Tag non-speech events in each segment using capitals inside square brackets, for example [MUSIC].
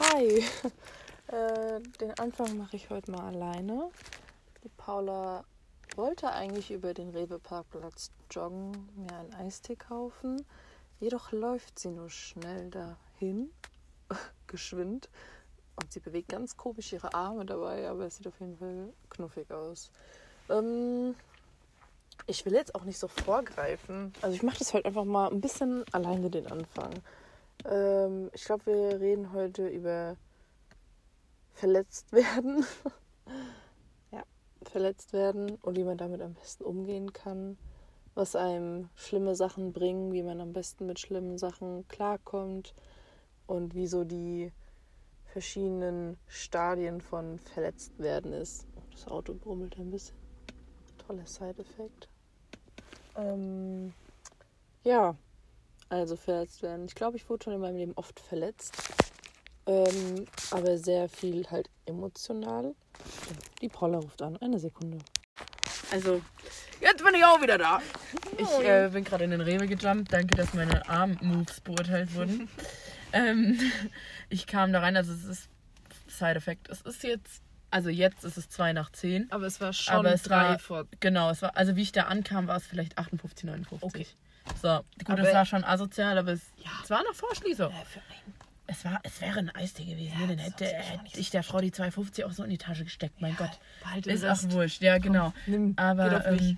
Hi. [LAUGHS] Äh, den Anfang mache ich heute mal alleine. Die Paula wollte eigentlich über den Rewe-Parkplatz joggen, mir einen Eistee kaufen. Jedoch läuft sie nur schnell dahin, [LAUGHS] geschwind. Und sie bewegt ganz komisch ihre Arme dabei, aber es sieht auf jeden Fall knuffig aus. Ähm, ich will jetzt auch nicht so vorgreifen. Also ich mache das heute einfach mal ein bisschen alleine den Anfang. Ähm, ich glaube, wir reden heute über verletzt [LAUGHS] werden. ja, verletzt werden und wie man damit am besten umgehen kann. Was einem schlimme Sachen bringen, wie man am besten mit schlimmen Sachen klarkommt und wie so die verschiedenen Stadien von verletzt werden ist. Das Auto brummelt ein bisschen. Toller Side-Effekt. Ähm, ja, also verletzt werden. Ich glaube, ich wurde schon in meinem Leben oft verletzt. Ähm, aber sehr viel halt emotional. Die Paula ruft an. Eine Sekunde. Also, jetzt bin ich auch wieder da. Ich äh, bin gerade in den Rewe gejumpt. Danke, dass meine Arm-Moves beurteilt wurden. [LAUGHS] ähm, [LAUGHS] ich kam da rein, also es ist Side-Effekt. Es ist jetzt, also jetzt ist es 2 nach 10. Aber es war schon Aber es drei war, vor. genau, es war, also wie ich da ankam, war es vielleicht 58, 59. Okay. So, gut, Aber- es war schon asozial, aber es, Ja. es war noch Vorschließung. Äh, für einen Es, war, es wäre ein Eistee gewesen. Ja, ne? Dann das hätte, hätte ich der Frau die 2,50 auch so in die Tasche gesteckt. Mein Gott. Behalte Ist auch wurscht. Ja, genau. Nimm, Aber ähm,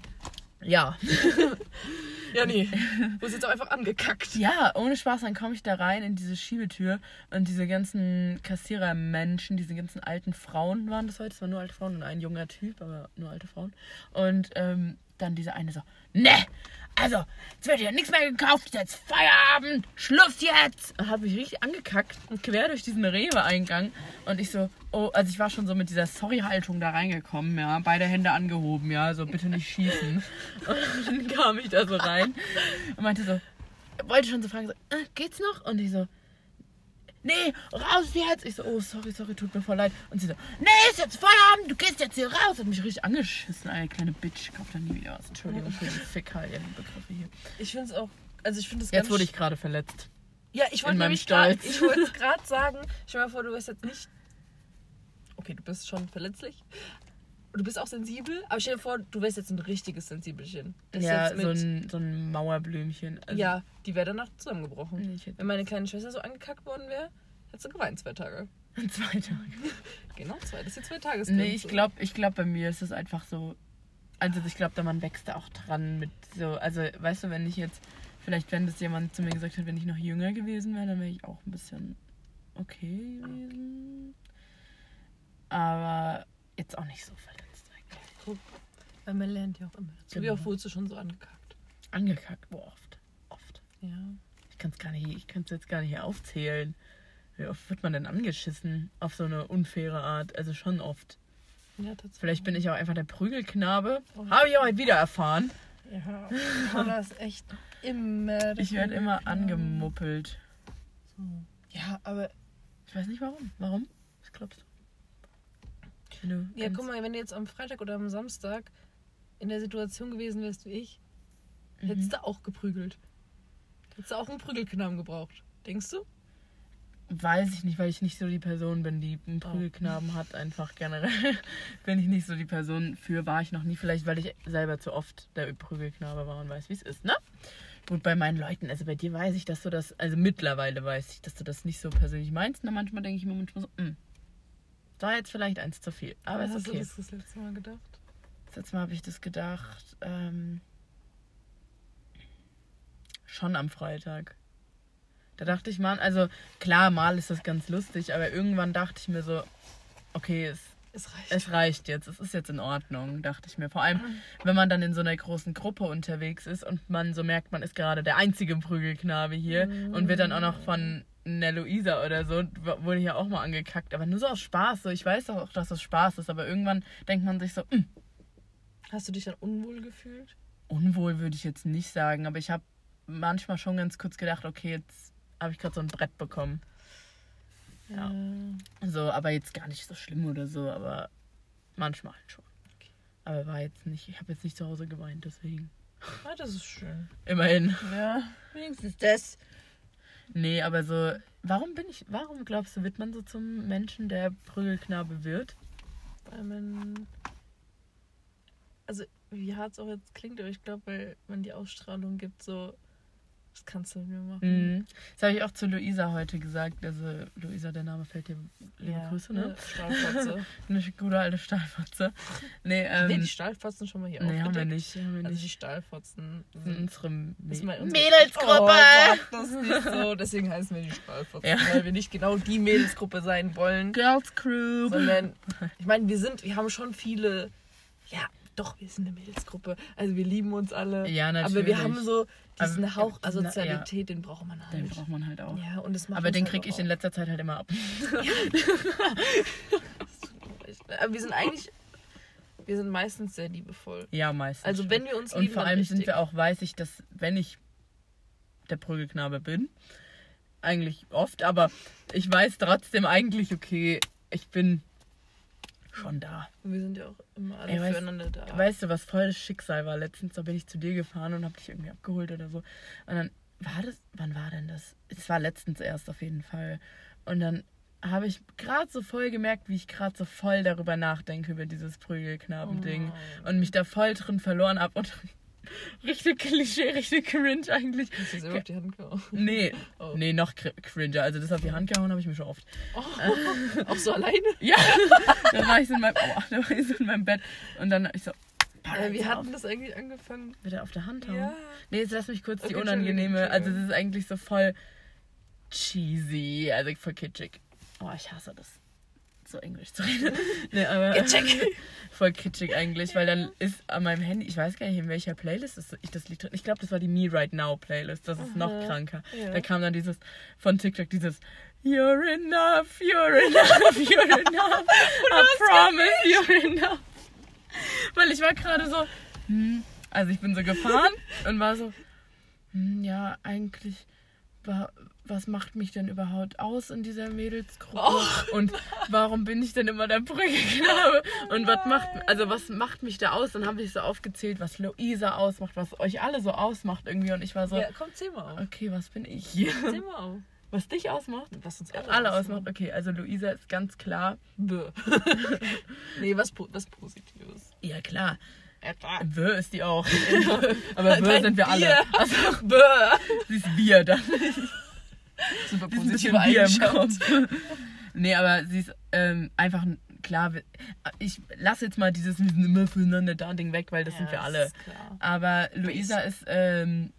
ja. [LAUGHS] Ja, nee. Du bist jetzt auch einfach angekackt. Ja, ohne Spaß, dann komme ich da rein in diese Schiebetür und diese ganzen Kassierermenschen, diese ganzen alten Frauen waren das heute. Es waren nur alte Frauen und ein junger Typ, aber nur alte Frauen. Und ähm, dann diese eine so, ne, also, jetzt wird hier nichts mehr gekauft, jetzt Feierabend, Schluss jetzt. Und hat mich richtig angekackt und quer durch diesen Rewe-Eingang. Und ich so, oh, also ich war schon so mit dieser Sorry-Haltung da reingekommen, ja, beide Hände angehoben, ja, so bitte nicht schießen. [LAUGHS] Und dann kam ich da so rein und meinte so, wollte schon so fragen, so, äh, geht's noch? Und ich so, nee, raus jetzt. Ich so, oh, sorry, sorry, tut mir voll leid. Und sie so, nee, ist jetzt Feierabend, du gehst jetzt hier raus. Hat mich richtig angeschissen, eine kleine Bitch. Kauft dann nie wieder was. Entschuldigung für die Fäkalien-Begriffe hier. Ich finde es auch. Also ich finde es Jetzt wurde ich gerade verletzt. Ja, ich wollte nämlich Stolz. Ich wollte es gerade sagen. Stell dir mal vor, du bist jetzt nicht. [LAUGHS] Okay, du bist schon verletzlich. Du bist auch sensibel, aber stell dir vor, du wärst jetzt ein richtiges Sensibelchen. Das ja, jetzt so ein, so ein Mauerblümchen. Also, ja, die wäre danach zusammengebrochen. Nee, Wenn meine kleine Schwester so angekackt worden wäre, hätte sie geweint zwei Tage. [LAUGHS] Zwei Tage. [LAUGHS] Genau, zwei. Das ist die zwei Tages. Nee, ich glaube, ich glaub, bei mir ist es einfach so. Also ich glaube, da man wächst da auch dran mit so. Also, weißt du, wenn ich jetzt, vielleicht wenn das jemand zu mir gesagt hat, wenn ich noch jünger gewesen wäre, dann wäre ich auch ein bisschen okay gewesen. Aber jetzt auch nicht so verletzt eigentlich. Weil man lernt ja auch immer dazu. Wie Genau. oft wurdest du schon so angekackt? Angekackt, boah, oft. Oft. Ja. Ich kann es gar nicht, ich kann es jetzt gar nicht aufzählen. Wie oft wird man denn angeschissen auf so eine unfaire Art? Also schon oft. Ja, tatsächlich. Vielleicht bin ich auch einfach der Prügelknabe. Oh. Habe ich auch heute wieder erfahren. Ja, Paula ist echt immer. Ich werde immer angemuppelt. So. Ja, aber Ich weiß nicht warum. Warum? Was glaubst du? Wenn Ja, guck mal, wenn du jetzt am Freitag oder am Samstag in der Situation gewesen wärst wie ich, Mhm. hättest du auch geprügelt. Hättest du auch einen Prügelknaben gebraucht. Denkst du? Weiß ich nicht, weil ich nicht so die Person bin, die einen Prügelknaben hat. Einfach generell [LAUGHS] bin ich nicht so die Person. Für war ich noch nie. Vielleicht, weil ich selber zu oft der Prügelknabe war und weiß, wie es ist, ne? Gut, bei meinen Leuten, also bei dir weiß ich, dass du das, also mittlerweile weiß ich, dass du das nicht so persönlich meinst. Und manchmal denke ich mir manchmal so, hm, da war jetzt vielleicht eins zu viel. Aber Was ist hast okay. du das, das letzte Mal gedacht? Das letzte Mal habe ich das gedacht. Ähm, schon am Freitag. Da dachte ich, man, also klar, mal ist das ganz lustig, aber irgendwann dachte ich mir so, okay, es, Es reicht. es reicht jetzt, es ist jetzt in Ordnung, dachte ich mir. Vor allem, wenn man dann in so einer großen Gruppe unterwegs ist und man so merkt, man ist gerade der einzige Prügelknabe hier und wird dann auch noch von einer Luisa oder so, wurde ja auch mal angekackt, aber nur so aus Spaß. So, ich weiß auch, dass das Spaß ist, aber irgendwann denkt man sich so, "Hm, Hast du dich dann unwohl gefühlt? Unwohl würde ich jetzt nicht sagen, aber ich habe manchmal schon ganz kurz gedacht, okay, jetzt habe ich gerade so ein Brett bekommen. Ja. Äh, So, aber jetzt gar nicht so schlimm oder so, aber manchmal halt schon. Aber war jetzt nicht, ich habe jetzt nicht zu Hause geweint, deswegen. ah, das ist schön. Immerhin. Ja, wenigstens das. Nee, aber so, warum bin ich, warum glaubst du, wird man so zum Menschen, der Prügelknabe wird? Weil man. Also, wie hart es auch jetzt klingt, aber ich glaube, weil man die Ausstrahlung gibt, so. Das kannst du mit mir machen. Mhm. Das habe ich auch zu Luisa heute gesagt. Also, Luisa, der Name fällt dir. Liebe Grüße, ne? Stahlfotze. [LAUGHS] Eine gute alte Stahlfotze. Nee, ähm, nee, die Stahlfotzen schon mal hier nee, haben wir nicht. Haben wir Also nicht. die Stahlfotzen in sind unsere- Mädelsgruppe. Oh, das nicht so. [LAUGHS] Deswegen heißen wir die Stahlfotzen, Ja. weil wir nicht genau die Mädelsgruppe sein wollen, Girls Crew. sondern [LAUGHS] ich meine, wir sind, wir haben schon viele, ja, doch, wir sind eine Mädelsgruppe. Also wir lieben uns alle. Ja, Aber wir natürlich. haben so diesen Aber- Hauch Asozialität, den braucht man halt. Den braucht man halt auch. ja, und das macht Aber den halt krieg ich auch in letzter Zeit halt immer ab. Aber wir sind eigentlich, wir sind meistens sehr liebevoll. Ja, meistens. Also wenn wir uns Und lieben, vor dann allem sind wir auch, weiß ich, dass wenn ich der Prügelknabe bin, eigentlich oft, aber ich weiß trotzdem eigentlich, okay, ich bin schon da. Wir sind ja auch immer alle Ey, weißt- füreinander da. Weißt du, was voll das Schicksal war? Letztens, da bin ich zu dir gefahren und hab dich irgendwie abgeholt oder so. Und dann war das, wann war denn das? Es war letztens erst auf jeden Fall. Und dann habe ich gerade so voll gemerkt, wie ich gerade so voll darüber nachdenke, über dieses Prügelknaben-Ding. Oh und mich da voll drin verloren habe. Und richtig Klischee, richtig cringe eigentlich. Hast du selber auf die Hand gehauen? Nee, Oh. nee, noch cr- cringer. Also das auf die Hand gehauen habe ich mir schon oft. Oh, [LAUGHS] auch so alleine? Ja, da war ich so in meinem, aua, da war ich so in meinem Bett. Und dann ich so, Äh, wie Alter, hatten das eigentlich angefangen? Wieder auf der Hand hauen? Ja. Nee, jetzt lass mich kurz die Okay, unangenehme. Entschuldigung, Also, das ist eigentlich so voll cheesy, also voll kitschig. Oh, ich hasse das. So Englisch zu reden. [LAUGHS] nee, aber Kitschig. [LAUGHS] voll kitschig eigentlich, weil dann ist an meinem Handy, ich weiß gar nicht, in welcher Playlist ist ich das Lied drin. Ich glaube, das war die Me Right Now Playlist. Das ist noch Aha. kranker. Ja. Da kam dann dieses von TikTok dieses You're enough, you're enough, [LAUGHS] you're enough. I promise you're enough. Weil ich war gerade so, hm, also ich bin so gefahren und war so, hm, ja, eigentlich, wa, was macht mich denn überhaupt aus in dieser Mädelsgruppe? Oh. Und warum bin ich denn immer der Brückenknabe? Und was macht, also was macht mich da aus? Dann habe ich so aufgezählt, was Luisa ausmacht, was euch alle so ausmacht irgendwie. Und ich war so, Ja, komm, zähl mal auf. okay, was bin ich? [LAUGHS] Zähl mal auf. Was dich ausmacht? Was uns Alle ausmacht. Okay, also Luisa ist ganz klar. Bö. [LAUGHS] nee, was, was Positives. Ja, klar. Wö ist die auch. [LAUGHS] Aber Nein, sind wir alle. Also, Bö. sie ist Bier dann. Super positive Eigenschaft. [LAUGHS] Nee, aber sie ist ähm, einfach ein- klar. Ich lasse jetzt mal dieses wir sind immer füreinander da Ding weg, weil das sind wir Ja, alle. Aber Luisa ist ähm,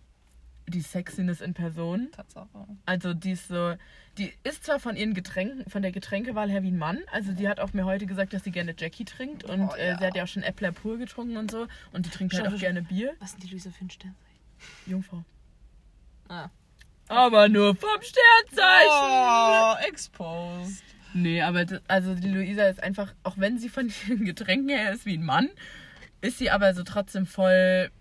die Sexiness in Person. Tatsache. Also die ist so, die ist zwar von ihren Getränken, von der Getränkewahl her wie ein Mann. Also die hat auch mir heute gesagt, dass sie gerne Jackie trinkt und Oh, äh, ja. sie hat ja auch schon Äppler pur getrunken und so. Und die trinkt halt auch schau. gerne Bier. Was sind die Luisa für ein Sternzeichen? Jungfrau. Ah. Aber nur vom Sternzeichen. Oh, exposed. Nee, aber das, also die Luisa ist einfach, auch wenn sie von [LAUGHS] den Getränken her ist wie ein Mann, ist sie aber so trotzdem voll.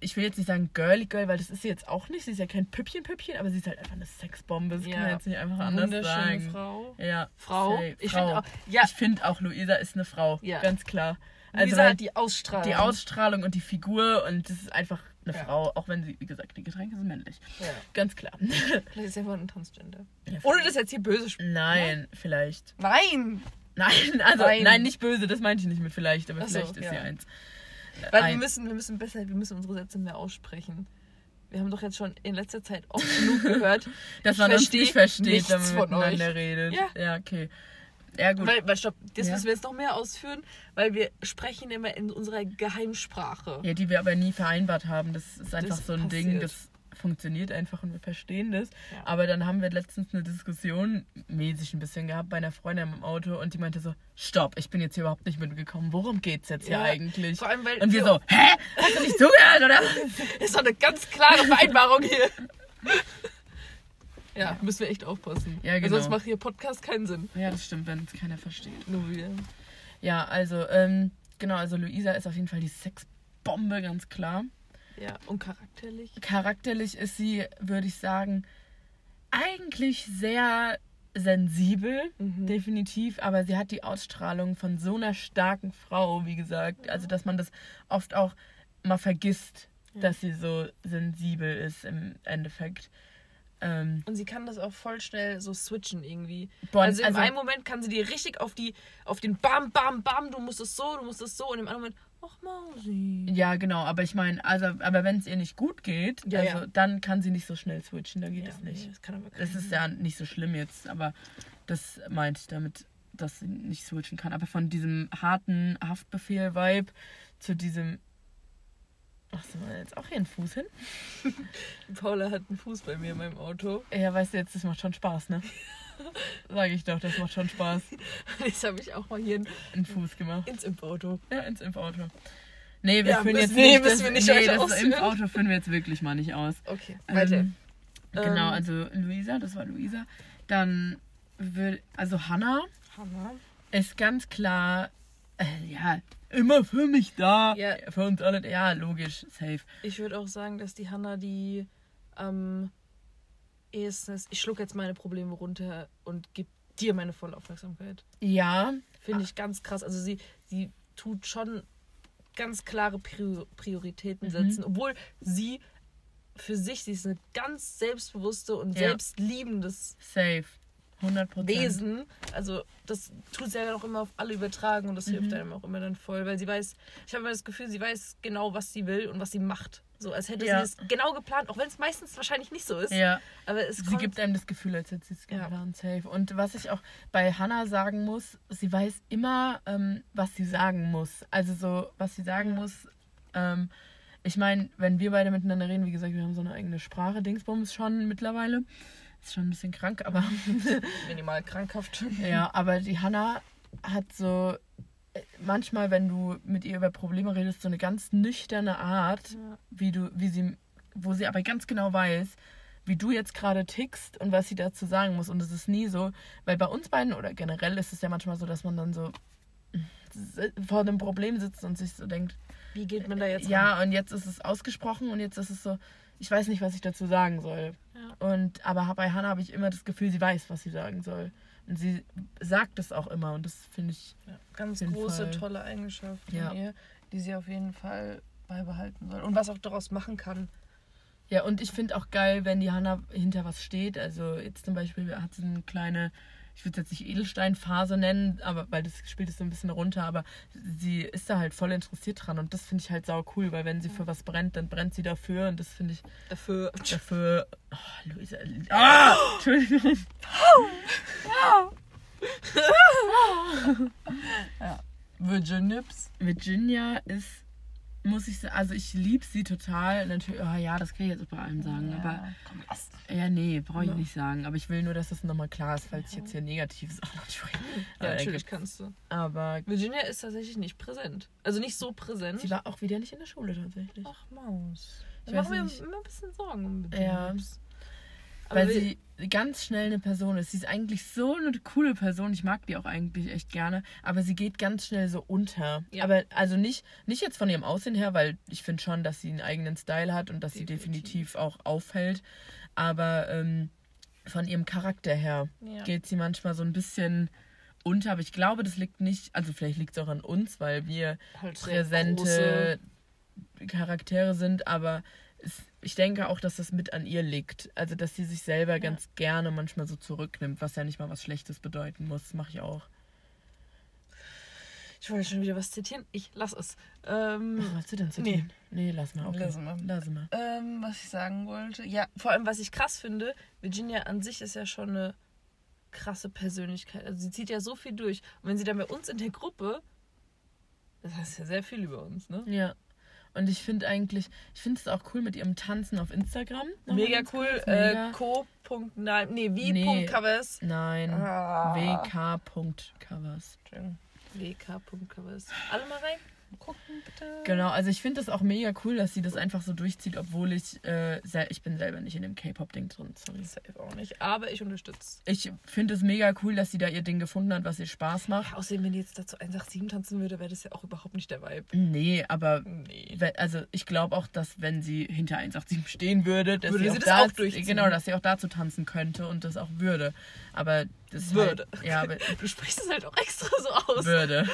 Ich will jetzt nicht sagen girly girl, weil das ist sie jetzt auch nicht. Sie ist ja kein Püppchen-Püppchen, aber sie ist halt einfach eine Sexbombe. Das kann man jetzt nicht einfach anders sagen. Frau. Ja. Frau. safe. Ich finde auch, ja, Ich finde auch, Luisa ist eine Frau. Ja. Ganz klar. Also Luisa hat die Ausstrahlung. die Ausstrahlung und die Figur und das ist einfach eine Ja. Frau, auch wenn sie, wie gesagt, die Getränke sind männlich. Ja. Ganz klar. Vielleicht ist sie einfach ein Transgender. Ja, Ohne das jetzt hier böse sp- Nein, vielleicht. Nein! Nein, also nein. Nein. nicht böse, das meinte ich nicht mit vielleicht, aber so, vielleicht ist sie ja. eins. Äh, Weil wir ein- müssen, wir müssen besser, wir müssen unsere Sätze mehr aussprechen. Wir haben doch jetzt schon in letzter Zeit oft genug gehört. [LAUGHS] dass man uns versteh nicht versteht, wenn man miteinander redet. Ja. ja, okay. Ja, gut. Weil, weil stopp, das Ja. müssen wir jetzt noch mehr ausführen, weil wir sprechen immer in unserer Geheimsprache. Ja, die wir aber nie vereinbart haben. Das ist einfach Das so ein Ding, passiert. das funktioniert einfach und wir verstehen das. Ja. Aber dann haben wir letztens eine Diskussion mäßig ein bisschen gehabt bei einer Freundin im Auto und die meinte so, stopp, ich bin jetzt hier überhaupt nicht mitgekommen. Worum geht's jetzt hier Ja, eigentlich? vor allem, weil und wir wir- so, hä? Hast du nicht zugehört, oder? [LAUGHS] Das ist doch eine ganz klare Vereinbarung hier. [LAUGHS] Ja, müssen wir echt aufpassen. Ja, genau. Sonst macht hier Podcast keinen Sinn. ja, das stimmt, wenn es keiner versteht. Nur wir. Ja, also, ähm, genau, also Luisa ist auf jeden Fall die Sexbombe, ganz klar. Ja, und charakterlich. Charakterlich ist sie, würde ich sagen, eigentlich sehr sensibel, Mhm. definitiv, aber sie hat die Ausstrahlung von so einer starken Frau, wie gesagt, also dass man das oft auch mal vergisst, Ja. dass sie so sensibel ist im Endeffekt. Ähm, Und sie kann das auch voll schnell so switchen irgendwie. Boah, also im also- einen Moment kann sie dir richtig auf die, auf den Bam, Bam, Bam, du musst es so, du musst es so. Und im anderen Moment, ach Mausi. ja, genau, aber ich meine, also, aber wenn es ihr nicht gut geht, Ja, also, ja. dann kann sie nicht so schnell switchen, da geht Ja, es nicht. nee, das kann aber Das ist ja nicht so schlimm jetzt, aber das meinte ich damit, dass sie nicht switchen kann. Aber von diesem harten Haftbefehl-Vibe zu diesem. Ach, sind wir jetzt auch hier einen Fuß hin? [LAUGHS] Paula hat einen Fuß bei mir in meinem Auto. Ja, weißt du, jetzt, das macht schon Spaß, ne? [LAUGHS] Sag ich doch, das macht schon Spaß. Das habe ich auch mal hier in- Einen Fuß gemacht. ins Impfauto. Ja, ins Impfauto. Nee, wir Ja, führen jetzt nee, nicht. müssen das, wir nicht nee, das ausführen. Impfauto führen wir jetzt wirklich mal nicht aus. Okay, weiter. Ähm, genau, Ähm. also Luisa, das war Luisa. Dann will, also Hannah Hammer. ist ganz klar, äh, ja, immer für mich da. Ja. Für uns alle, ja, logisch, safe. Ich würde auch sagen, dass die Hanna die am ehesten ist. Ich schluck jetzt meine Probleme runter und gebe dir meine volle Aufmerksamkeit. Ja, Finde ich ganz krass. Also sie, sie tut schon ganz klare Prior Prioritäten setzen, obwohl sie für sich, sie ist eine ganz selbstbewusste und Ja. selbstliebendes safe. 100 Prozent. Wesen. Also das tut sie ja auch immer auf alle übertragen und das hilft Mhm. einem auch immer dann voll, weil sie weiß, ich habe immer das Gefühl, sie weiß genau, was sie will und was sie macht. So als hätte Ja. sie es genau geplant, auch wenn es meistens wahrscheinlich nicht so ist. Ja, Aber es sie gibt einem das Gefühl, als hätte sie es Ja. geplant, safe. Und was ich auch bei Hannah sagen muss, sie weiß immer, ähm, was sie sagen muss. Also so, was sie sagen muss. Ähm, ich meine, wenn wir beide miteinander reden, wie gesagt, wir haben so eine eigene Sprache, Dingsbums schon mittlerweile. Ist schon ein bisschen krank, aber [LAUGHS] minimal krankhaft. Ja, aber die Hanna hat so äh, manchmal, wenn du mit ihr über Probleme redest, so eine ganz nüchterne Art, Ja. wie du, wie sie, wo sie aber ganz genau weiß, wie du jetzt gerade tickst und was sie dazu sagen muss. Und es ist nie so, weil bei uns beiden oder generell ist es ja manchmal so, dass man dann so si- vor einem Problem sitzt und sich so denkt, Wie geht man da jetzt ran? ja, und jetzt ist es ausgesprochen und jetzt ist es so, ich weiß nicht, was ich dazu sagen soll. Ja. Und aber bei Hannah habe ich immer das Gefühl, sie weiß, was sie sagen soll. Und sie sagt es auch immer und das finde ich. Ja, ganz große, Fall. tolle Eigenschaft Ja. von ihr, die sie auf jeden Fall beibehalten soll. Und was auch daraus machen kann. Ja, und ich finde auch geil, wenn die Hannah hinter was steht. Also jetzt zum Beispiel hat sie eine kleine, ich würde es jetzt nicht Edelsteinphase nennen, aber weil das spielt es so ein bisschen runter, aber sie ist da halt voll interessiert dran und das finde ich halt sau cool, weil wenn sie für was brennt, dann brennt sie dafür und das finde ich Dafür. dafür. Oh, Luisa. Ah! Entschuldigung. Virginips. Virginia ist, muss ich sagen, also ich liebe sie total. Natürlich, oh ja, das kann ich jetzt bei allem sagen, aber komm, lass. ja, nee, brauche ich Ja. nicht sagen. Aber ich will nur, dass das nochmal klar ist, falls ich jetzt hier Negatives auch noch spreche. Ja, Äh, [LAUGHS] natürlich kannst du. Aber Virginia ist tatsächlich nicht präsent. Also nicht so präsent. sie war auch wieder nicht in der Schule tatsächlich. Ach, Maus. Ich Da machen wir immer ein bisschen Sorgen um Ja. Virginips. Aber Weil sie ganz schnell eine Person ist. Sie ist eigentlich so eine coole Person. Ich mag die auch eigentlich echt gerne. Aber sie geht ganz schnell so unter. Ja. Aber also nicht, nicht jetzt von ihrem Aussehen her, weil ich finde schon, dass sie einen eigenen Style hat und dass sie Definitiv. definitiv auch auffällt. Aber ähm, von ihrem Charakter her Ja. geht sie manchmal so ein bisschen unter. Aber ich glaube, das liegt nicht, also vielleicht liegt es auch an uns, weil wir halt präsente Charaktere sind, aber ich denke auch, dass das mit an ihr liegt. Also, dass sie sich selber ganz gerne manchmal so zurücknimmt, was ja nicht mal was Schlechtes bedeuten muss. Mache ich auch. Ich wollte schon wieder was zitieren. Ich lass es. Ähm, Was willst du denn zitieren? Nee, lass mal. Okay. Lass mal. Lass mal. ähm, was ich sagen wollte. Ja, vor allem, was ich krass finde, Virginia an sich ist ja schon eine krasse Persönlichkeit. Also sie zieht ja so viel durch. Und wenn sie dann bei uns in der Gruppe, das heißt ja sehr viel über uns, ne? Ja. Und ich finde eigentlich, ich finde es auch cool mit ihrem Tanzen auf Instagram. Mega cool. Äh, Mega. Co.nein, nee, wie Nee. Punkt Covers. Nein. Ah. WK.covers. WK.covers. Alle mal rein. Gucken bitte. Genau, also ich finde das auch mega cool, dass sie das einfach so durchzieht, obwohl ich, äh, sel ich bin selber nicht in dem K-Pop-Ding drin, sorry. Safe auch nicht. Aber ich unterstütze. Ich finde es mega cool, dass sie da ihr Ding gefunden hat, was ihr Spaß macht. Ja, außerdem, wenn die jetzt dazu 187 tanzen würde, wäre das ja auch überhaupt nicht der Vibe. Nee, aber Nee. also ich glaube auch, dass wenn sie hinter 187 stehen würde, dass Würde sie, sie auch, das da, auch durchziehen. genau, dass sie auch dazu tanzen könnte und das auch würde. Aber das ist Würde. Halt, ja, aber [LAUGHS] Du sprichst es halt auch extra so aus. würde.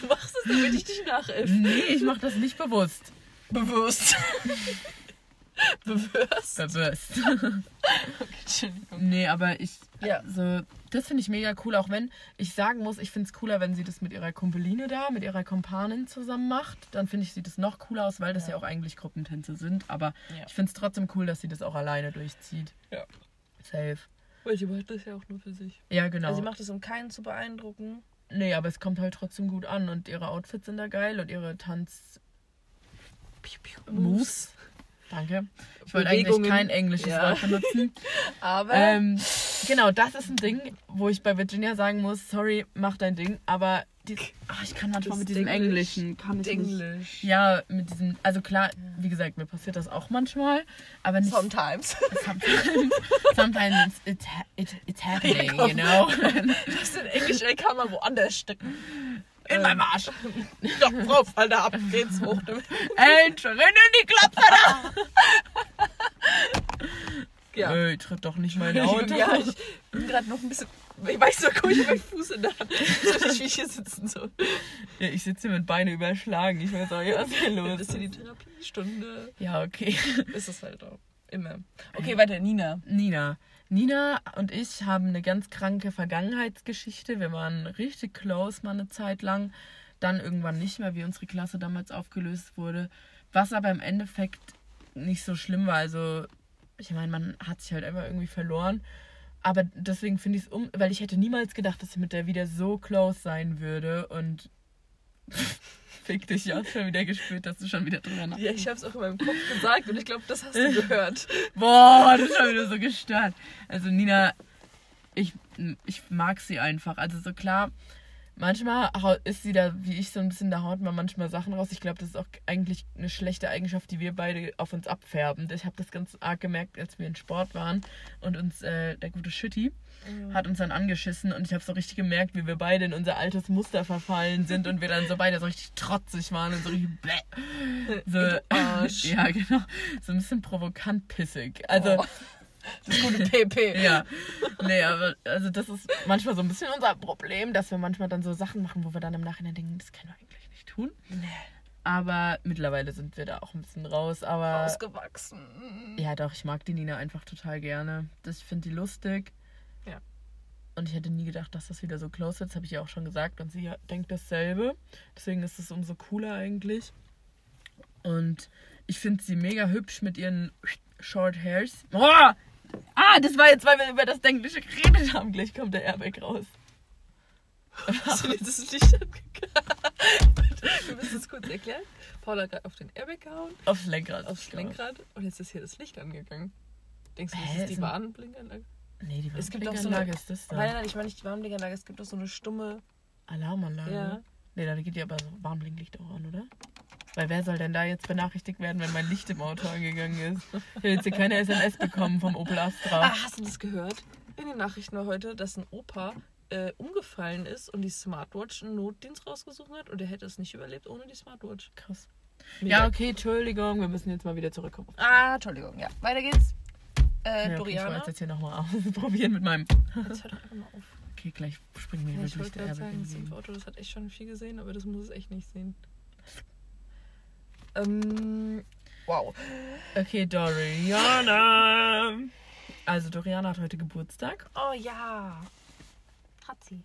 Du machst es, damit ich dich nachäffe. Nee, ich mache das nicht bewusst. Bewusst. [LAUGHS] Bewirst. Verwirst. Entschuldigung. nee, aber ich. Ja. So, das finde ich mega cool, auch wenn ich sagen muss, ich finde es cooler, wenn sie das mit ihrer Kumpeline da, mit ihrer Kompanin zusammen macht. Dann finde ich, sieht es noch cooler aus, weil das ja, Ja. auch eigentlich Gruppentänze sind. Aber Ja. ich finde es trotzdem cool, dass sie das auch alleine durchzieht. Ja. Safe. Weil sie macht das ja auch nur für sich. Ja, genau. Also sie macht es, um keinen zu beeindrucken. Nee, aber es kommt halt trotzdem gut an und ihre Outfits sind da geil und ihre Tanz. Moves. Danke. Ich wollte eigentlich kein englisches Ja. Wort benutzen. [LAUGHS] Aber ähm, genau, das ist ein Ding, wo ich bei Virginia sagen muss, sorry, mach dein Ding, aber die, ach, ich kann manchmal Das mit diesem Denglisch. Englischen, kann ich nicht. Englisch. Ja, mit diesem, also klar, wie gesagt, mir passiert das auch manchmal, aber nicht Sometimes. sometimes, [LAUGHS] sometimes it, it's happening, komm. you know. Das in Englisch ey, kann man woanders stecken. In meinem Arsch. Doch, drauf, Alter, ab geht's hoch. damit. Entschuldigung, in die Klapse da! Ja. Ey, tritt doch nicht mein Auto. [LAUGHS] ja, ich bin gerade noch ein bisschen. Ich weiß so, guck ich meinen Fuß in der Hand. Nicht, wie ich hier sitzen soll. Ja, ich sitze mit Beine überschlagen. Ich weiß auch nicht, was hier los Das ist ist. ja die Therapiestunde. Ja, okay. Ist es halt auch. Immer. Okay, weiter, Nina. Nina. Nina und ich haben eine ganz kranke Vergangenheitsgeschichte. Wir waren richtig close mal eine Zeit lang. Dann irgendwann nicht mehr, wie unsere Klasse damals aufgelöst wurde. Was aber im Endeffekt nicht so schlimm war. Also, ich meine, man hat sich halt einfach irgendwie verloren. Aber deswegen finde ich es um, weil ich hätte niemals gedacht, dass ich mit der wieder so close sein würde. Und [LAUGHS] fick dich, ja, schon wieder gespürt, dass du schon wieder drüber nachdenkst. Ja, ich hab's auch in meinem Kopf gesagt und ich glaube, das hast du gehört. [LAUGHS] Boah, das ist schon wieder so gestört. Also Nina, ich, ich mag sie einfach. Also so klar, manchmal ist sie da, wie ich so ein bisschen, da haut man manchmal Sachen raus. Ich glaube, das ist auch eigentlich eine schlechte Eigenschaft, die wir beide auf uns abfärben. Ich habe das ganz arg gemerkt, als wir in Sport waren und uns äh, der gute Schütti hat uns dann angeschissen und ich habe so richtig gemerkt, wie wir beide in unser altes Muster verfallen sind und wir dann so beide so richtig trotzig waren und so richtig bäh. [LAUGHS] So, [LAUGHS] ja, genau. So ein bisschen provokant pissig. Also, Oh. Das gute PP. [LAUGHS] ja. Nee, aber also das ist manchmal so ein bisschen unser Problem, dass wir manchmal dann so Sachen machen, wo wir dann im Nachhinein denken, das können wir eigentlich nicht tun. Nee. Aber mittlerweile sind wir da auch ein bisschen raus. Aber Ausgewachsen. ja, doch, ich mag die Nina einfach total gerne. Das, ich finde die lustig. Ja. Und ich hätte nie gedacht, dass das wieder so close wird. Das habe ich ja auch schon gesagt. Und sie denkt dasselbe. Deswegen ist es umso cooler eigentlich. Und ich finde sie mega hübsch mit ihren Short Hairs. Oh! Ah, das war jetzt, weil wir über das Englische geredet haben. Gleich kommt der Airbag raus. Hast du jetzt das [LAUGHS] Licht angegangen? Wir müssen es kurz erklären. Paula hat gerade auf den Airbag gehauen, Aufs Lenkrad. aufs Lenkrad und jetzt ist hier das Licht angegangen. Denkst du, das Hä, ist die Warnblinkanlage? Nee, die Es gibt auch so Warnblinkanlage eine- ist das Nein, da. nein, ich meine nicht die Warnblinkanlage, es gibt auch so eine stumme. Alarmanlage. Ja. Nee, da geht ja aber so Warnblinklicht auch an, oder? Weil wer soll denn da jetzt benachrichtigt werden, wenn mein Licht im Auto angegangen ist? Ich habe jetzt hier keine SMS bekommen vom Opel Astra. Ah, hast du das gehört? In den Nachrichten war heute, dass ein Opa äh, umgefallen ist und die Smartwatch einen Notdienst rausgesucht hat und er hätte es nicht überlebt ohne die Smartwatch. Krass. Mega. Ja, okay, Entschuldigung, wir müssen jetzt mal wieder zurückkommen. Ah, Entschuldigung, ja. Weiter geht's. Äh, Ja, okay, ich wollte jetzt hier nochmal [LAUGHS] ausprobieren mit meinem. Jetzt hör doch einfach mal auf. Okay, gleich springen wir Ja, ich wirklich der sagen, das. Auto, das hat echt schon viel gesehen, aber das muss es echt nicht sehen. Ähm, wow. Okay, Doriana. Also, Doriana hat heute Geburtstag. Oh ja. Hat sie.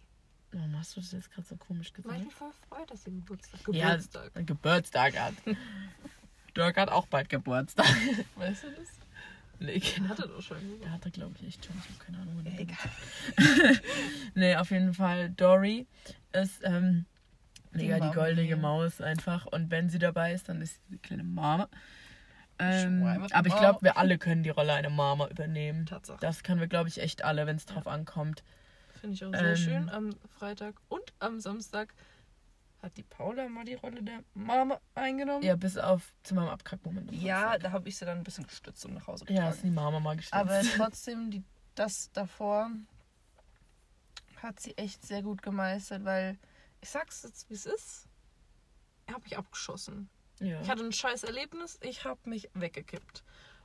Warum hast du das jetzt gerade so komisch Weil ich gesagt? mich voll freut, dass sie Geburtstag Ja, Geburtstag. Geburtstag hat. [LAUGHS] Dirk hat auch bald Geburtstag. [LAUGHS] Weißt du das? Nee, Den hat er doch schon. Der hat er, glaube ich, echt schon. Ich habe keine Ahnung. Egal. [LAUGHS] Nee, auf jeden Fall, Dory ist ähm, mega die goldige Maus einfach. Und wenn sie dabei ist, dann ist sie die kleine Mama. Ähm, aber ich glaube, wir alle können die Rolle einer Mama übernehmen. Tatsache. Das können wir, glaube ich, echt alle, wenn es drauf ankommt. Finde ich auch sehr Ähm, schön. Am Freitag und am Samstag hat die Paula mal die Rolle der Mama eingenommen. Ja, bis auf zu meinem Abkackmoment. Ja, da habe ich sie dann ein bisschen gestützt und nach Hause Ja, getragen. ist die Mama mal gestürzt. Aber [LAUGHS] trotzdem, die, das davor hat sie echt sehr gut gemeistert, weil ich sag's jetzt, wie es ist. Ich habe mich abgeschossen. ja. Ich hatte ein scheiß Erlebnis, ich habe mich weggekippt.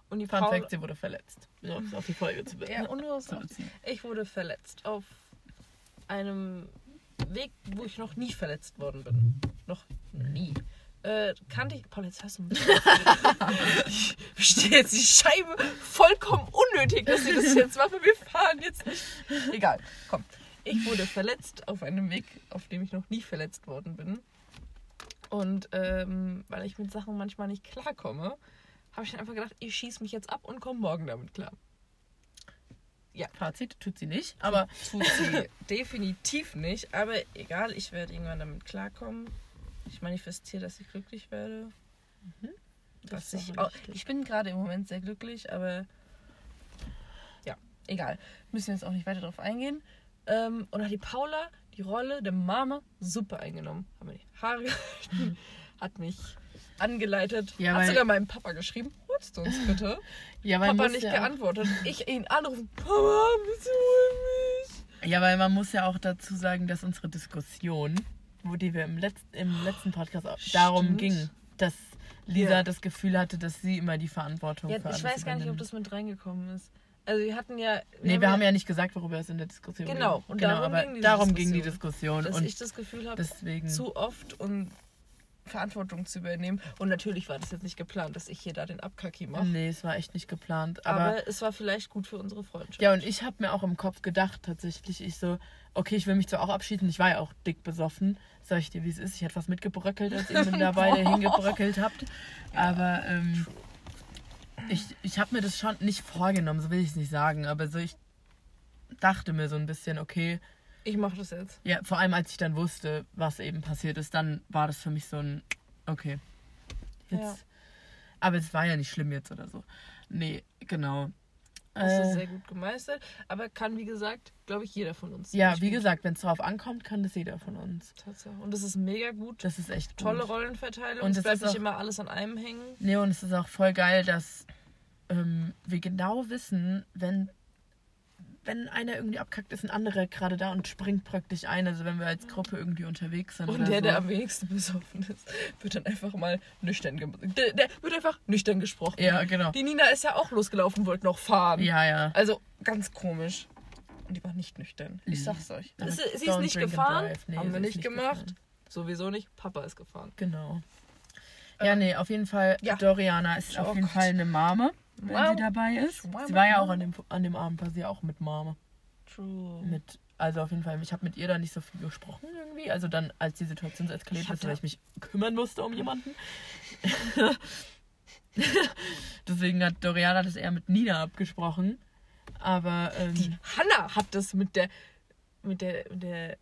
Und die Fun Paula, Fact, sie wurde verletzt. Um es auf die Folge zu beziehen. ja, und nur [LAUGHS] zu beziehen. Ich wurde verletzt auf einem Weg, wo ich noch nie verletzt worden bin. Noch nie. Äh, kannte ich. Paul, jetzt hast du mich. [LAUGHS] ich verstehe jetzt die Scheibe vollkommen unnötig, dass sie das jetzt machen. Wir fahren jetzt nicht. Egal, komm. Ich wurde verletzt auf einem Weg, auf dem ich noch nie verletzt worden bin. Und ähm, weil ich mit Sachen manchmal nicht klarkomme, habe ich dann einfach gedacht, ich schieße mich jetzt ab und komme morgen damit klar. Fazit tut sie nicht, aber Tut sie [LAUGHS] definitiv nicht, aber egal, ich werde irgendwann damit klarkommen. Ich manifestiere, dass ich glücklich werde. das Dass ist ich, auch, ich bin gerade im Moment sehr glücklich, aber ja, egal. Müssen wir jetzt auch nicht weiter drauf eingehen. Ähm, und hat die Paula die Rolle der Mama super eingenommen. Hat mir die Haare gehalten, [LAUGHS] hat mich angeleitet, Ja, hat sogar meinem Papa geschrieben, holst du uns bitte? ja, weil Papa nicht ja geantwortet. [LAUGHS] Ich ihn anrufen, Papa, bitte hol mich. Ja, weil man muss ja auch dazu sagen, dass unsere Diskussion, wo die wir im, Letz im letzten Podcast auch darum Stimmt. ging, dass Lisa Ja. das Gefühl hatte, dass sie immer die Verantwortung Ja, ich weiß gar nicht, ob das mit reingekommen ist. Also wir hatten ja... Nee, wir haben ja nicht gesagt, worüber es in der Diskussion Genau, ging. und genau, darum aber ging diese darum ging die Diskussion. Diskussion. dass Und ich das Gefühl habe, deswegen. zu oft und Verantwortung zu übernehmen. Und natürlich war das jetzt nicht geplant, dass ich hier da den Abkacki mache. Nee, es war echt nicht geplant. Aber, Aber, es war vielleicht gut für unsere Freundschaft. ja, und ich habe mir auch im Kopf gedacht, tatsächlich, ich so, okay, ich will mich zwar auch abschießen, ich war ja auch dick besoffen. Sag ich dir, wie es ist. Ich hätte was mitgebröckelt, als ihr mir [LAUGHS] da beide hingebröckelt habt. Aber ähm, ich, ich habe mir das schon nicht vorgenommen, so will ich es nicht sagen. Aber so, ich dachte mir so ein bisschen, okay, Ich mache das jetzt. ja, vor allem als ich dann wusste, was eben passiert ist, dann war das für mich so ein, okay. Jetzt. Ja. Aber es war ja nicht schlimm jetzt oder so. Nee, genau. Hast du Äh, sehr gut gemeistert. Aber kann, wie gesagt, glaube ich, jeder von uns. ja, wie gut. gesagt, wenn es drauf ankommt, kann das jeder von uns. Tatsache. Und das ist mega gut. Das ist echt Tolle gut. Rollenverteilung. Und es das bleibt ist nicht immer alles an einem hängen. Nee, und es ist auch voll geil, dass ähm, wir genau wissen, wenn, wenn einer irgendwie abkackt, ist ein anderer gerade da und springt praktisch ein. Also wenn wir als Gruppe irgendwie unterwegs sind. Und der, so. der am wenigsten besoffen ist, wird dann einfach mal nüchtern der, der wird einfach nüchtern gesprochen. Ja, genau. Die Nina ist ja auch losgelaufen, wollte noch fahren. Ja, ja. Also ganz komisch. Und die war nicht nüchtern. Ich Mhm. sag's euch. Aber Sie, sie ist nicht gefahren. Nee, haben wir ist nicht gemacht. gefahren. Sowieso nicht. Papa ist gefahren. Genau. Ja, nee, auf jeden Fall, Ja. Doriana ist Oh auf jeden Gott. Fall eine Mame, wenn Wow. sie dabei ist. Sie war ja auch an dem, an dem Abend, war sie auch mit Mame. True. Mit, also auf jeden Fall, ich habe mit ihr da nicht so viel gesprochen irgendwie. Also dann, als die Situation so eskaliert ist, weil ich mich kümmern musste um jemanden. [LAUGHS] Deswegen hat Doriana das eher mit Nina abgesprochen. Aber ähm, Die Hanna hat das mit der, mit der, mit der,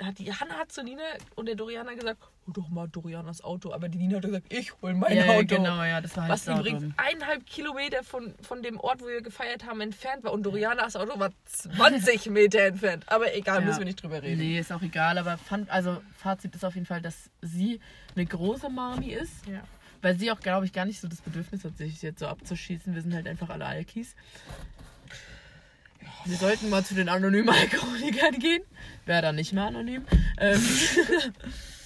hat die Hanna hat zu Nina und der Doriana gesagt, hol doch mal Dorianas Auto. Aber die Nina hat gesagt, ich hol mein ja, ja, Auto. genau, ja, das war halt Was darum. übrigens eineinhalb Kilometer von, von dem Ort, wo wir gefeiert haben, entfernt war. Und Dorianas Auto war 20 [LAUGHS] Meter entfernt. Aber egal, Ja. müssen wir nicht drüber reden. Nee, ist auch egal, aber fand, also Fazit ist auf jeden Fall, dass sie eine große Mami ist. Ja. Weil sie auch, glaube ich, gar nicht so das Bedürfnis hat, sich jetzt so abzuschießen. Wir sind halt einfach alle Alkis. Wir sollten mal zu den anonymen Alkoholikern gehen. Wäre dann nicht mehr anonym. Ähm, [LAUGHS]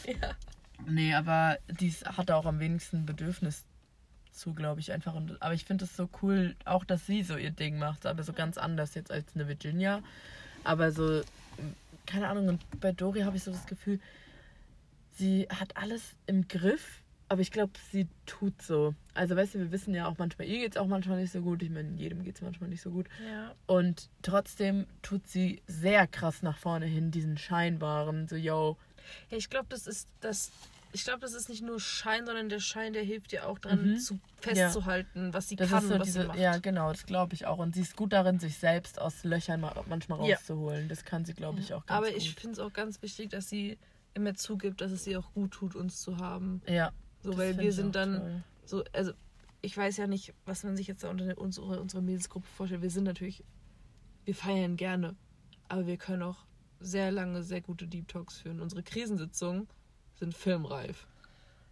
Ja. [LAUGHS] nee, aber die hat auch am wenigsten Bedürfnis zu, glaube ich, einfach. Und, aber ich finde es so cool, auch dass sie so ihr Ding macht. Aber so ganz anders jetzt als eine Virginia. Aber so, keine Ahnung, und bei Dori habe ich so das Gefühl, sie hat alles im Griff, aber ich glaube, sie tut so. Also, weißt du, wir wissen ja auch manchmal, ihr geht es auch manchmal nicht so gut. Ich meine, jedem geht es manchmal nicht so gut. ja. Und trotzdem tut sie sehr krass nach vorne hin, diesen scheinbaren, so, yo, Ja, ich glaube, das ist das. Ich glaube, das ist nicht nur Schein, sondern der Schein, der hilft dir auch dran Mhm. zu, festzuhalten, was sie das kann, ist so was sie diese, macht. ja, genau, das glaube ich auch. Und sie ist gut darin, sich selbst aus Löchern ma- manchmal Ja. rauszuholen. Das kann sie, glaube ich, auch ganz Aber gut. ich finde es auch ganz wichtig, dass sie immer zugibt, dass es ihr auch gut tut, uns zu haben. ja. So, weil wir sind dann toll. so, also ich weiß ja nicht, was man sich jetzt da unter unsere, unsere Mädelsgruppe vorstellt. Wir sind natürlich, wir feiern gerne, aber wir können auch sehr lange, sehr gute Deep Talks führen. Unsere Krisensitzungen sind filmreif.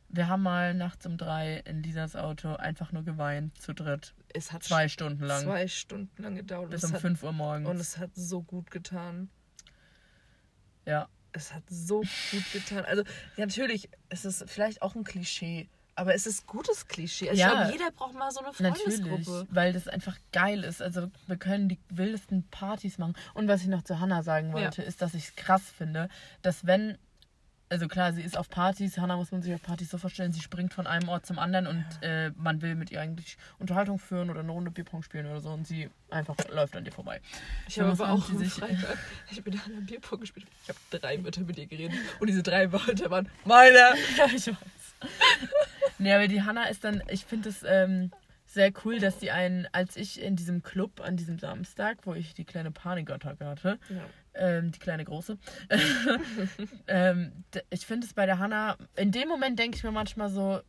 Wir haben mal nachts um drei in Lisas Auto einfach nur geweint, zu dritt. Es hat Zwei Stunden lang. zwei Stunden lang gedauert. bis um hat, 5 Uhr morgens. und es hat so gut getan. ja. Es hat so gut getan. Also ja, natürlich ist es vielleicht auch ein Klischee, aber es ist gutes Klischee. Also Ja. ich glaube, jeder braucht mal so eine Natürlich, Freundesgruppe. weil das einfach geil ist. Also wir können die wildesten Partys machen. Und was ich noch zu Hannah sagen wollte, ist, dass ich es krass finde, dass wenn also klar, sie ist auf Partys. Hannah muss man sich auf Partys so vorstellen, sie springt von einem Ort zum anderen und äh, man will mit ihr eigentlich Unterhaltung führen oder eine Runde Bierpong spielen oder so und sie einfach läuft an dir vorbei. Ich habe aber auch sich- Freitag, [LAUGHS] [LAUGHS] ich habe mit einer Bierpong gespielt. Ich habe drei Wörter mit ihr geredet. Und diese drei Wörter waren meine. [LAUGHS] Ja, ich weiß. nee, aber die Hannah ist dann, ich finde es ähm, sehr cool, dass sie einen, als ich in diesem Club an diesem Samstag, wo ich die kleine Panikattacke hatte, Ja. ähm, die kleine große, [LAUGHS] ähm, ich finde es bei der Hannah, in dem Moment denke ich mir manchmal so,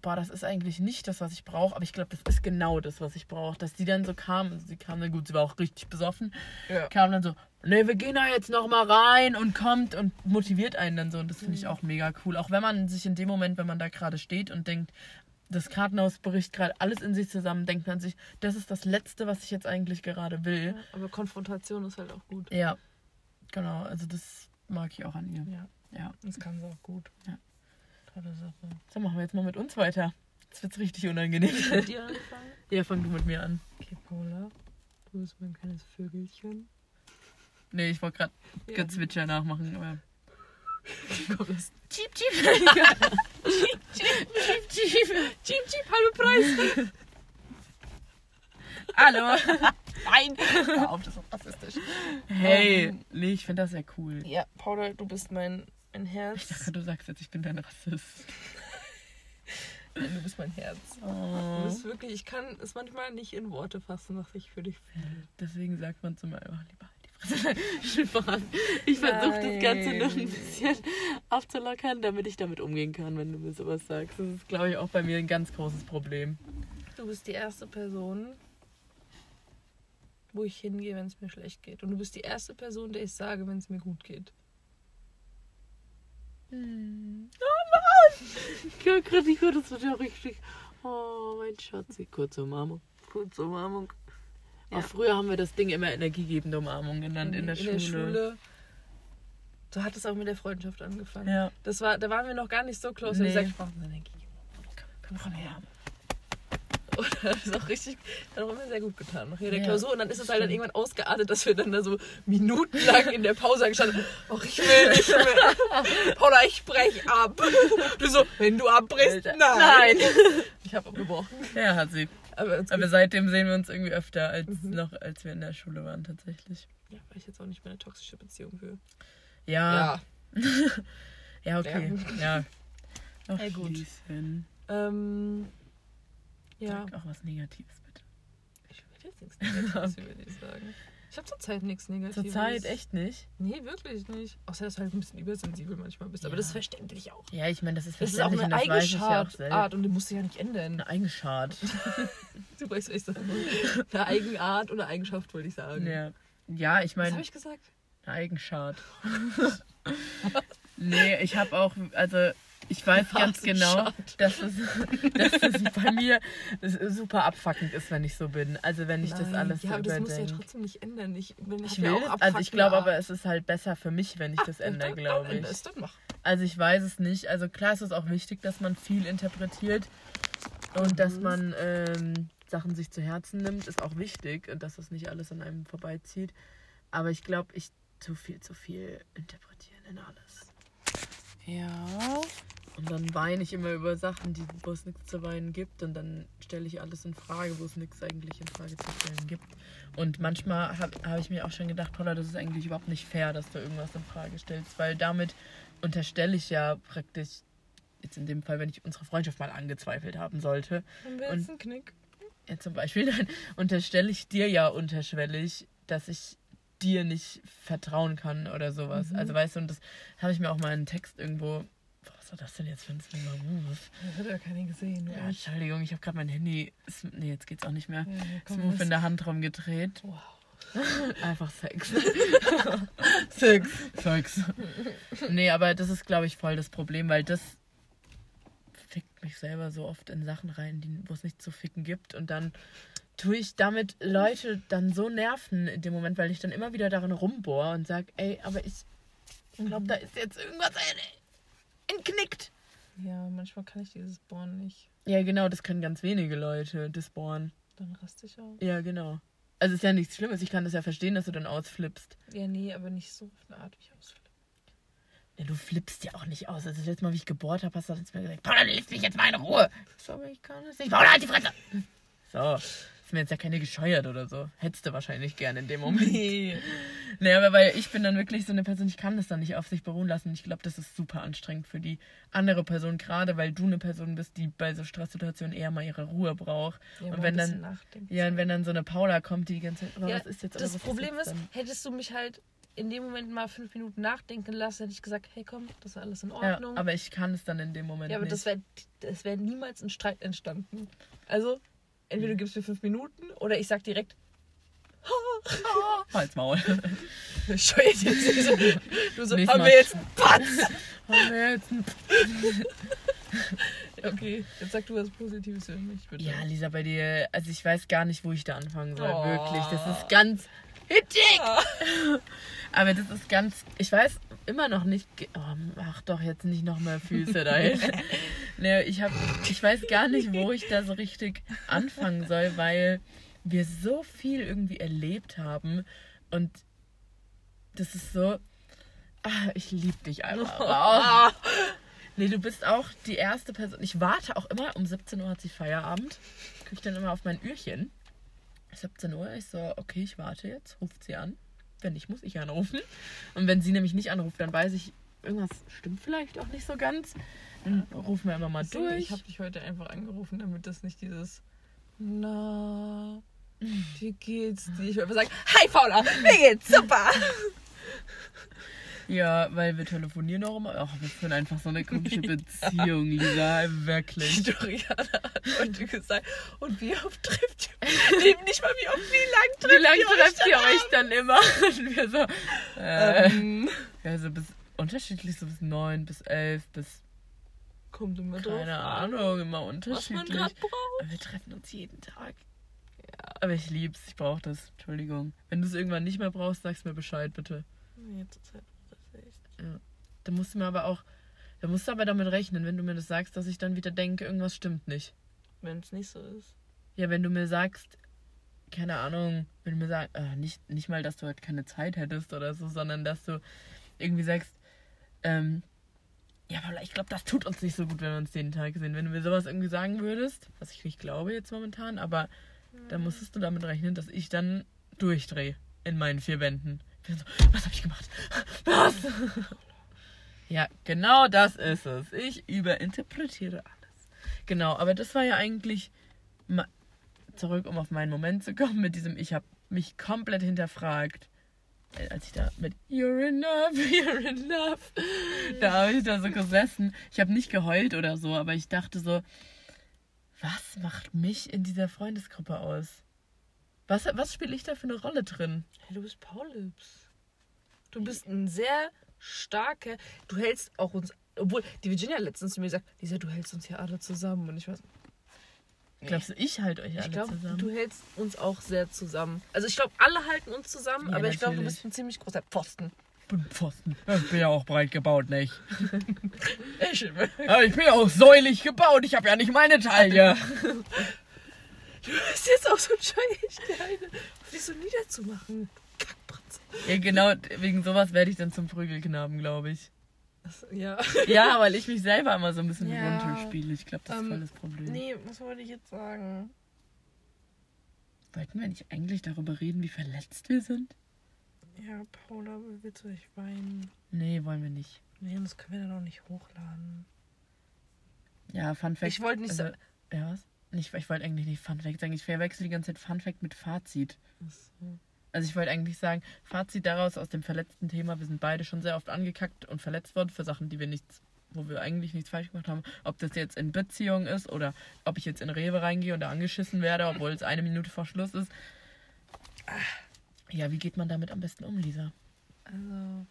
boah, das ist eigentlich nicht das, was ich brauche, aber ich glaube, das ist genau das, was ich brauche. Dass die dann so kam, also sie kam dann gut, sie war auch richtig besoffen, Ja. kam dann so, nee, wir gehen da jetzt noch mal rein und kommt und motiviert einen dann so und das finde ich auch mega cool. Auch wenn man sich in dem Moment, wenn man da gerade steht und denkt, das Kartenhaus bricht gerade alles in sich zusammen, denkt man sich, das ist das Letzte, was ich jetzt eigentlich gerade will. Aber Konfrontation ist halt auch gut. Ja, genau, also das mag ich auch an ihr. Ja. Ja. Das kann sie auch gut. Ja. Tolle Sache. So machen wir jetzt mal mit uns weiter. Jetzt wird's richtig unangenehm. Mit dir anfangen? [LAUGHS] ja, fang du mit mir an. Okay, Paula. Du bist mein kleines Vögelchen. Nee, ich wollte gerade Ja. Gezwitscher nachmachen, aber. Komm, das cheep. cheep, cheep, cheep. Cheap, cheap, halbe Preis. Hallo. Nein. Hör auf, das ist rassistisch. Hey, Ähm, nee, ich finde das sehr cool. Ja, Paula, du bist mein, mein Ich Herz. dachte, du sagst jetzt, ich bin dein Rassist. Nein, du bist mein Herz. Du Oh. bist wirklich, ich kann es manchmal nicht in Worte fassen, was ich für dich fühle. Deswegen sagt man zum Beispiel, lieber Spaß. Ich versuche das Ganze noch ein bisschen aufzulockern, damit ich damit umgehen kann, wenn du mir sowas sagst. Das ist, glaube ich, auch bei mir ein ganz großes Problem. Du bist die erste Person, wo ich hingehe, wenn es mir schlecht geht. Und du bist die erste Person, der ich sage, wenn es mir gut geht. Hm. Oh Mann! Ich höre gerade nicht gut, das wird ja richtig. Oh, mein Schatzi. Kurze Umarmung. Kurze Umarmung. Ja. Auch früher haben wir das Ding immer energiegebende Umarmung genannt in, der, Schule. So hat es auch mit der Freundschaft angefangen. Ja. Das war, da waren wir noch gar nicht so close. Nee. Nee. Ich brauche Energie. Komm her. [LAUGHS] Und das ist auch richtig, hat auch immer sehr gut getan. Nach jeder Ja, Klausur. Und dann ist es halt dann irgendwann ausgeartet, dass wir dann da so minutenlang in der Pause gestanden haben. Oh, ich will nicht mehr. [LAUGHS] Paula, ich brech ab. [LAUGHS] Du so, wenn du abbrichst, Alter. nein. Ich habe abgebrochen. Ja, hat sie. Aber, Aber seitdem sehen wir uns irgendwie öfter, als Mhm. noch als wir in der Schule waren, tatsächlich. ja, weil ich jetzt auch nicht mehr eine toxische Beziehung fühle. Ja, ja, [LAUGHS] okay. Ja. [LAUGHS] Ach, Ja, gut. Ähm, ja. Sag auch was Negatives, bitte. Ich will jetzt nichts Negatives über dich sagen. [LAUGHS] Ich habe zurzeit nichts Negatives. Zurzeit echt nicht. Nee, wirklich nicht. Außer, dass du halt ein bisschen übersensibel manchmal bist. Aber Ja. das ist verständlich auch. Ja, ich meine, das ist Das ist auch verständlich eine ich ja selbst. und die musst du ja nicht ändern. Eine Eigenschart. [LAUGHS] Du weißt, was ich sage. Eine Eigenart oder Eigenschaft, wollte ich sagen. Ja. Ja, ich Was habe meine, ich gesagt? eine Eigenschart. [LAUGHS] nee, ich habe auch, also ich weiß ganz genau, dass es, [LAUGHS] dass es bei mir super abfuckend ist, wenn ich so bin. Also wenn ich das Nein, alles ja, so aber das musst du ja trotzdem nicht ändern. Ich, bin, Ich ja will, es- also ich glaube aber, es ist halt besser für mich, wenn ich das ändere, glaube ich. es, Dann mach. Also ich weiß es nicht. Also klar ist es auch wichtig, dass man viel interpretiert und dass Mhm. man ähm, Sachen sich zu Herzen nimmt, ist auch wichtig und dass das nicht alles an einem vorbeizieht. Aber ich glaube, ich zu viel, zu viel interpretieren in alles. Ja. Und dann weine ich immer über Sachen, die, wo es nichts zu weinen gibt. Und dann stelle ich alles in Frage, wo es nichts eigentlich in Frage zu stellen gibt. Und manchmal habe hab ich mir auch schon gedacht, Paula, das ist eigentlich überhaupt nicht fair, dass du irgendwas in Frage stellst. Weil damit unterstelle ich ja praktisch, jetzt in dem Fall, wenn ich unsere Freundschaft mal angezweifelt haben sollte, Und- jetzt ein Knick. ja, zum Beispiel, dann unterstelle ich dir ja unterschwellig, dass ich dir nicht vertrauen kann oder sowas. Mhm. Also weißt du, und das habe ich mir auch mal in einem Text irgendwo. Was war das denn jetzt für ein Slinger Move? Das hat ja keiner gesehen. Ja. Entschuldigung, ich habe gerade mein Handy. Nee, jetzt geht's auch nicht mehr. Ja, komm, Smooth in der Hand rumgedreht. Wow. [LAUGHS] Einfach Sex. [LAUGHS] Sex. Sex. Nee, aber das ist, glaube ich, voll das Problem, weil das fickt mich selber so oft in Sachen rein, die, wo es nicht zu ficken gibt. Und dann tue ich damit Leute dann so nerven in dem Moment, weil ich dann immer wieder darin rumbohr und sage, ey, aber ich glaube, da ist jetzt irgendwas ein- entknickt. Ja, manchmal kann ich dieses Bohren nicht. Ja, genau, das können ganz wenige Leute, das bohren. Dann raste ich aus. Ja, genau. Also ist ja nichts Schlimmes. Ich kann das ja verstehen, dass du dann ausflippst. Ja, nee, aber nicht so auf eine Art, wie ich ausflippe. Ja, du flippst ja auch nicht aus. Also das letzte Mal, wie ich gebohrt habe, hast du mir gesagt, Paula, lässt mich jetzt mal in Ruhe. So, aber ich kann es nicht. Paula, halt die Fresse. So, ist mir jetzt ja keine gescheuert oder so. Hättest du wahrscheinlich gerne in dem [LAUGHS] Moment. Nee. Nee, aber weil ich bin dann wirklich so eine Person, ich kann das dann nicht auf sich beruhen lassen. Ich glaube, das ist super anstrengend für die andere Person, gerade weil du eine Person bist, die bei so Stresssituationen eher mal ihre Ruhe braucht. Ja, und wenn dann, ja, und wenn dann so eine Paula kommt, die die ganze Zeit, aber Ja, was ist jetzt das was Problem ist, dann? hättest du mich halt in dem Moment mal fünf Minuten nachdenken lassen, hätte ich gesagt, hey komm, das ist alles in Ja, Ordnung. aber ich kann es dann in dem Moment Ja, aber nicht. das wäre das wär niemals ein Streit entstanden. Also, entweder du gibst mir fünf Minuten oder ich sag direkt, Halt's Maul. [LAUGHS] jetzt. So, du so, haben Mal. wir jetzt einen Patz? Haben wir jetzt ein- Okay, jetzt sag du was Positives für mich, bitte. ja, Lisa, bei dir, also ich weiß gar nicht, wo ich da anfangen soll, Oh. wirklich. Das ist ganz hittig. Aber das ist ganz, ich weiß immer noch nicht, oh, mach doch jetzt nicht noch mehr Füße dahin. [LAUGHS] nee, ich, hab, ich weiß gar nicht, wo ich da so richtig anfangen soll, weil wir so viel irgendwie erlebt haben und das ist so, ah, ich liebe dich einfach. Ah, [LAUGHS] Nee, du bist auch die erste Person. Ich warte auch immer, um 17 Uhr hat sie Feierabend. Gucke ich dann immer auf mein Ührchen. 17 Uhr, ich so, okay, ich warte jetzt, ruft sie an. Wenn nicht, muss ich anrufen. Und wenn sie nämlich nicht anruft, dann weiß ich, irgendwas stimmt vielleicht auch nicht so ganz. Dann rufen wir immer mal so, durch. ich habe dich heute einfach angerufen, damit das nicht dieses Na, wie geht's dir? Ich einfach sagen, hi Paula, mir geht's super. [LAUGHS] ja, weil wir telefonieren auch immer. Ach, wir führen einfach so eine komische [LAUGHS] Beziehung, Lisa, wirklich. [LAUGHS] Doriana hat heute gesagt, und wie oft trifft ihr? Nee, nicht mal wie oft, wie lang trifft Wie lange ihr trefft ihr euch dann immer? [LAUGHS] Und wir so, äh, Ähm, ja, so bis unterschiedlich, so bis neun, bis elf, bis kommt immer drauf. keine Ahnung, immer Was man unterschiedlich. gerade braucht. Wir treffen uns jeden Tag. Aber ich lieb's, ich brauch das. Entschuldigung. Wenn du es irgendwann nicht mehr brauchst, sag's mir Bescheid, bitte. Nee, zurzeit echt. Da musst du mir aber auch, da musst du aber damit rechnen, wenn du mir das sagst, dass ich dann wieder denke, irgendwas stimmt nicht. Wenn es nicht so ist. Ja, wenn du mir sagst, keine Ahnung, wenn du mir sagst, äh, nicht, nicht mal, dass du halt keine Zeit hättest oder so, sondern dass du irgendwie sagst, ähm, ja, Paula, ich glaube, das tut uns nicht so gut, wenn wir uns jeden Tag sehen. Wenn du mir sowas irgendwie sagen würdest, was ich nicht glaube jetzt momentan, aber dann musstest du damit rechnen, dass ich dann durchdrehe in meinen vier Wänden. Bin so, was habe ich gemacht? Was? ja, genau das ist es. Ich überinterpretiere alles. Genau, aber das war ja eigentlich zurück, um auf meinen Moment zu kommen mit diesem, ich habe mich komplett hinterfragt. Äh, Als ich da mit You're enough, [LAUGHS] you're enough, da habe ich da so gesessen. Ich habe nicht geheult oder so, aber ich dachte so, was macht mich in dieser Freundesgruppe aus? Was, was spiele ich da für eine Rolle drin? Hey, du bist Paulips. Du bist ein sehr starker. Du hältst auch uns. Obwohl, die Virginia letztens zu mir gesagt, Lisa, du hältst uns hier alle zusammen. Und ich weiß, Glaubst du, ich halte euch alle ich glaube, zusammen? du hältst uns auch sehr zusammen. Also ich glaube, alle halten uns zusammen, Ja, aber ich glaube, du bist ein ziemlich großer Pfosten. bin Pfosten. Ich bin ja auch breit gebaut, nicht? [LAUGHS] Ich, Aber ich bin ja auch säulig gebaut. Ich habe ja nicht meine Taille. Du bist jetzt auch so scheuig, Kleine. Auf dich so niederzumachen. Kackbratze. Ja, genau, wegen sowas werde ich dann zum Prügelknaben, glaube ich. Ja. Ja, weil ich mich selber immer so ein bisschen Ja. runterspiele. Ich glaube, das ist Ähm, voll das Problem. Nee, was wollte ich jetzt sagen? Wollten wir nicht eigentlich darüber reden, wie verletzt wir sind? Ja, Paula, willst du nicht weinen? Nee, wollen wir nicht. Nee, das können wir dann auch nicht hochladen. Ja, Fun Fact. Ich wollte nicht also, sagen. Ja, was? Nicht, ich wollte eigentlich nicht Fun Fact sagen. Ich verwechsel die ganze Zeit Fun Fact mit Fazit. Also ich wollte eigentlich sagen, Fazit daraus aus dem verletzten Thema, wir sind beide schon sehr oft angekackt und verletzt worden für Sachen, die wir nichts, wo wir eigentlich nichts falsch gemacht haben. Ob das jetzt in Beziehung ist oder ob ich jetzt in Rewe reingehe und da angeschissen werde, obwohl es eine Minute vor Schluss ist. Ja, wie geht man damit am besten um, Lisa? Also.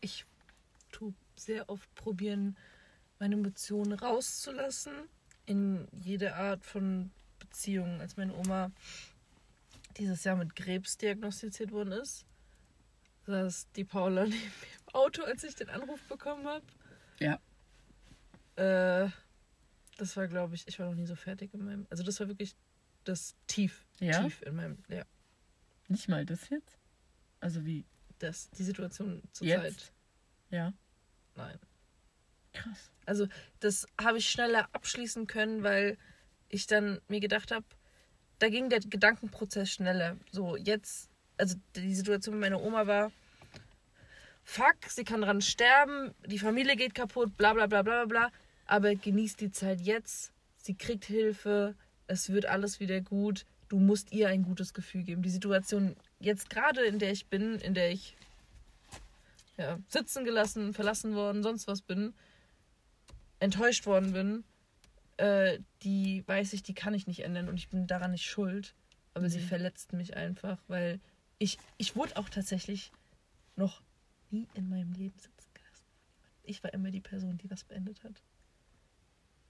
Ich tue sehr oft probieren, meine Emotionen rauszulassen. In jede Art von Beziehung. Als meine Oma dieses Jahr mit Krebs diagnostiziert worden ist, saß die Paula [LAUGHS] neben mir im Auto, als ich den Anruf bekommen habe. Ja. Äh, das war, glaube ich, ich war noch nie so fertig in meinem. Also, das war wirklich das Tief. Ja? Tief in meinem. Ja. Nicht mal das jetzt? Also wie? Das, die Situation zur Jetzt? Zeit. Ja. Nein. Krass. Also das habe ich schneller abschließen können, weil ich dann mir gedacht habe, da ging der Gedankenprozess schneller. So jetzt, also die Situation mit meiner Oma war, fuck, sie kann dran sterben, die Familie geht kaputt, bla bla bla bla bla aber genießt die Zeit jetzt, sie kriegt Hilfe, es wird alles wieder gut, du musst ihr ein gutes Gefühl geben. Die Situation jetzt gerade, in der ich bin, in der ich ja, sitzen gelassen, verlassen worden, sonst was bin, enttäuscht worden bin, äh, die weiß ich, die kann ich nicht ändern und ich bin daran nicht schuld. Aber sie Mhm. verletzt mich einfach, weil ich, ich wurde auch tatsächlich noch nie in meinem Leben sitzen gelassen. Ich war immer die Person, die was beendet hat.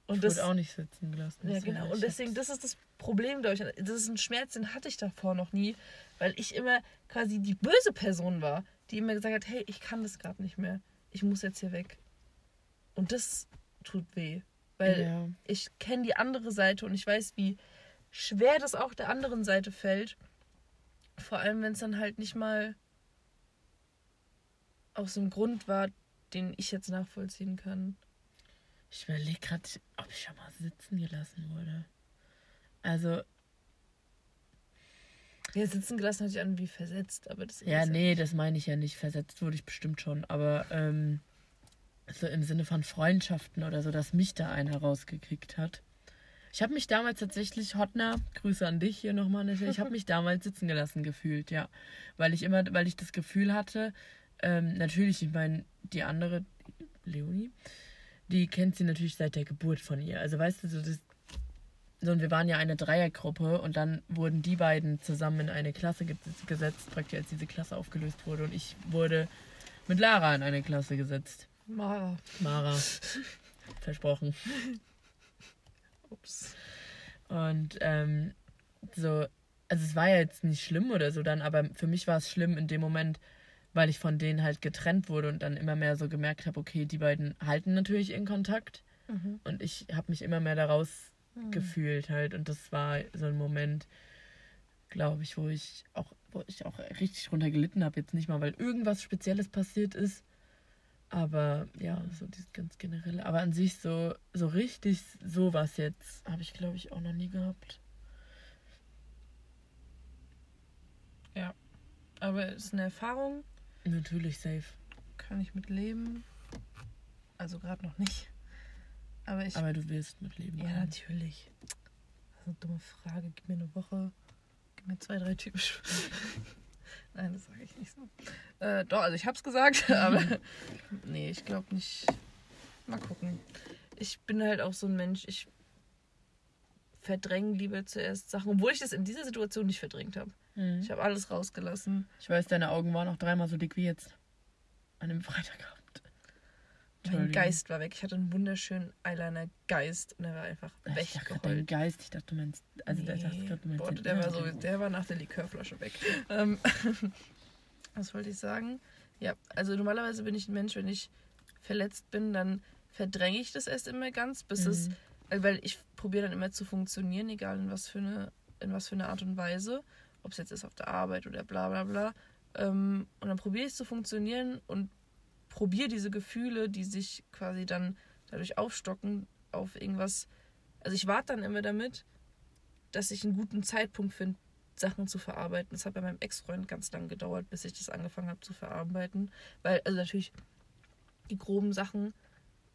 Und ich das, wurde auch nicht sitzen gelassen. ja, genau. Und deswegen, das ist das Problem, glaube ich. Das ist ein Schmerz, den hatte ich davor noch nie, weil ich immer quasi die böse Person war, die immer gesagt hat, hey, ich kann das gerade nicht mehr. Ich muss jetzt hier weg. Und das tut weh, weil ja. ich kenne die andere Seite und ich weiß, wie schwer das auch der anderen Seite fällt. Vor allem, wenn es dann halt nicht mal aus einem Grund war, den ich jetzt nachvollziehen kann. Ich überlege gerade, ob ich schon mal sitzen gelassen wurde. Also, Ja, sitzen gelassen hat sich an wie versetzt, aber das ja, nee, das meine ich ja nicht. Versetzt wurde ich bestimmt schon. Aber ähm, so im Sinne von Freundschaften oder so, dass mich da einer rausgekickt hat. Ich habe mich damals tatsächlich, Hotner, Grüße an dich hier nochmal, natürlich, ich habe [LAUGHS] mich damals sitzen gelassen gefühlt, ja. Weil ich immer, weil ich das Gefühl hatte, ähm, natürlich, ich meine, die andere, Leonie, die kennt sie natürlich seit der Geburt von ihr. Also weißt du, so das, und wir waren ja eine Dreiergruppe und dann wurden die beiden zusammen in eine Klasse ge- gesetzt, praktisch als diese Klasse aufgelöst wurde. Und ich wurde mit Lara in eine Klasse gesetzt. Mara. Mara. Versprochen. Ups. Und ähm, so, also es war ja jetzt nicht schlimm oder so dann, aber für mich war es schlimm in dem Moment, weil ich von denen halt getrennt wurde und dann immer mehr so gemerkt habe, okay, die beiden halten natürlich in Kontakt Mhm. und ich habe mich immer mehr daraus gefühlt halt und das war so ein Moment, glaube ich, wo ich auch, wo ich auch richtig drunter gelitten habe, jetzt nicht mal, weil irgendwas Spezielles passiert ist, aber ja, so dieses ganz generelle, aber an sich so, so richtig sowas jetzt habe ich, glaube ich, auch noch nie gehabt. Aber es ist eine Erfahrung, Natürlich safe. kann ich mit leben. Also gerade noch nicht. Aber ich. Aber du wirst mit leben ja, können. natürlich. Das ist eine dumme Frage. Gib mir eine Woche. Gib mir zwei, drei Typen. [LAUGHS] Nein, das sage ich nicht so. Äh, doch, also ich hab's gesagt, [LAUGHS] aber [LAUGHS] nee, ich glaube nicht. Mal gucken. Ich bin halt auch so ein Mensch, ich verdränge lieber zuerst Sachen, obwohl ich das in dieser Situation nicht verdrängt habe. Mhm. Ich habe alles rausgelassen. Ich weiß, deine Augen waren auch dreimal so dick wie jetzt. An dem Freitagabend. Mein. Geist war weg. Ich hatte einen wunderschönen Eyeliner-Geist und er war einfach Ich dachte gerade dein. Geist. Ich dachte, du meinst. Also, ich dachte gerade, du meinst. Boah, der war, so, der war nach der Likörflasche weg. Ähm, [LAUGHS] was wollte ich sagen? Ja, also normalerweise bin ich ein Mensch, wenn ich verletzt bin, dann verdränge ich das erst immer ganz, bis es, Mhm. äh, weil ich probiere dann immer zu funktionieren, egal in was für eine, in was für eine Art und Weise, ob es jetzt ist auf der Arbeit oder bla bla bla. Ähm, und dann probiere ich zu funktionieren und probiere diese Gefühle, die sich quasi dann dadurch aufstocken, auf irgendwas. Also ich warte dann immer damit, dass ich einen guten Zeitpunkt finde, Sachen zu verarbeiten. Das hat bei meinem Ex-Freund ganz lang gedauert, bis ich das angefangen habe zu verarbeiten. Weil, also natürlich, die groben Sachen,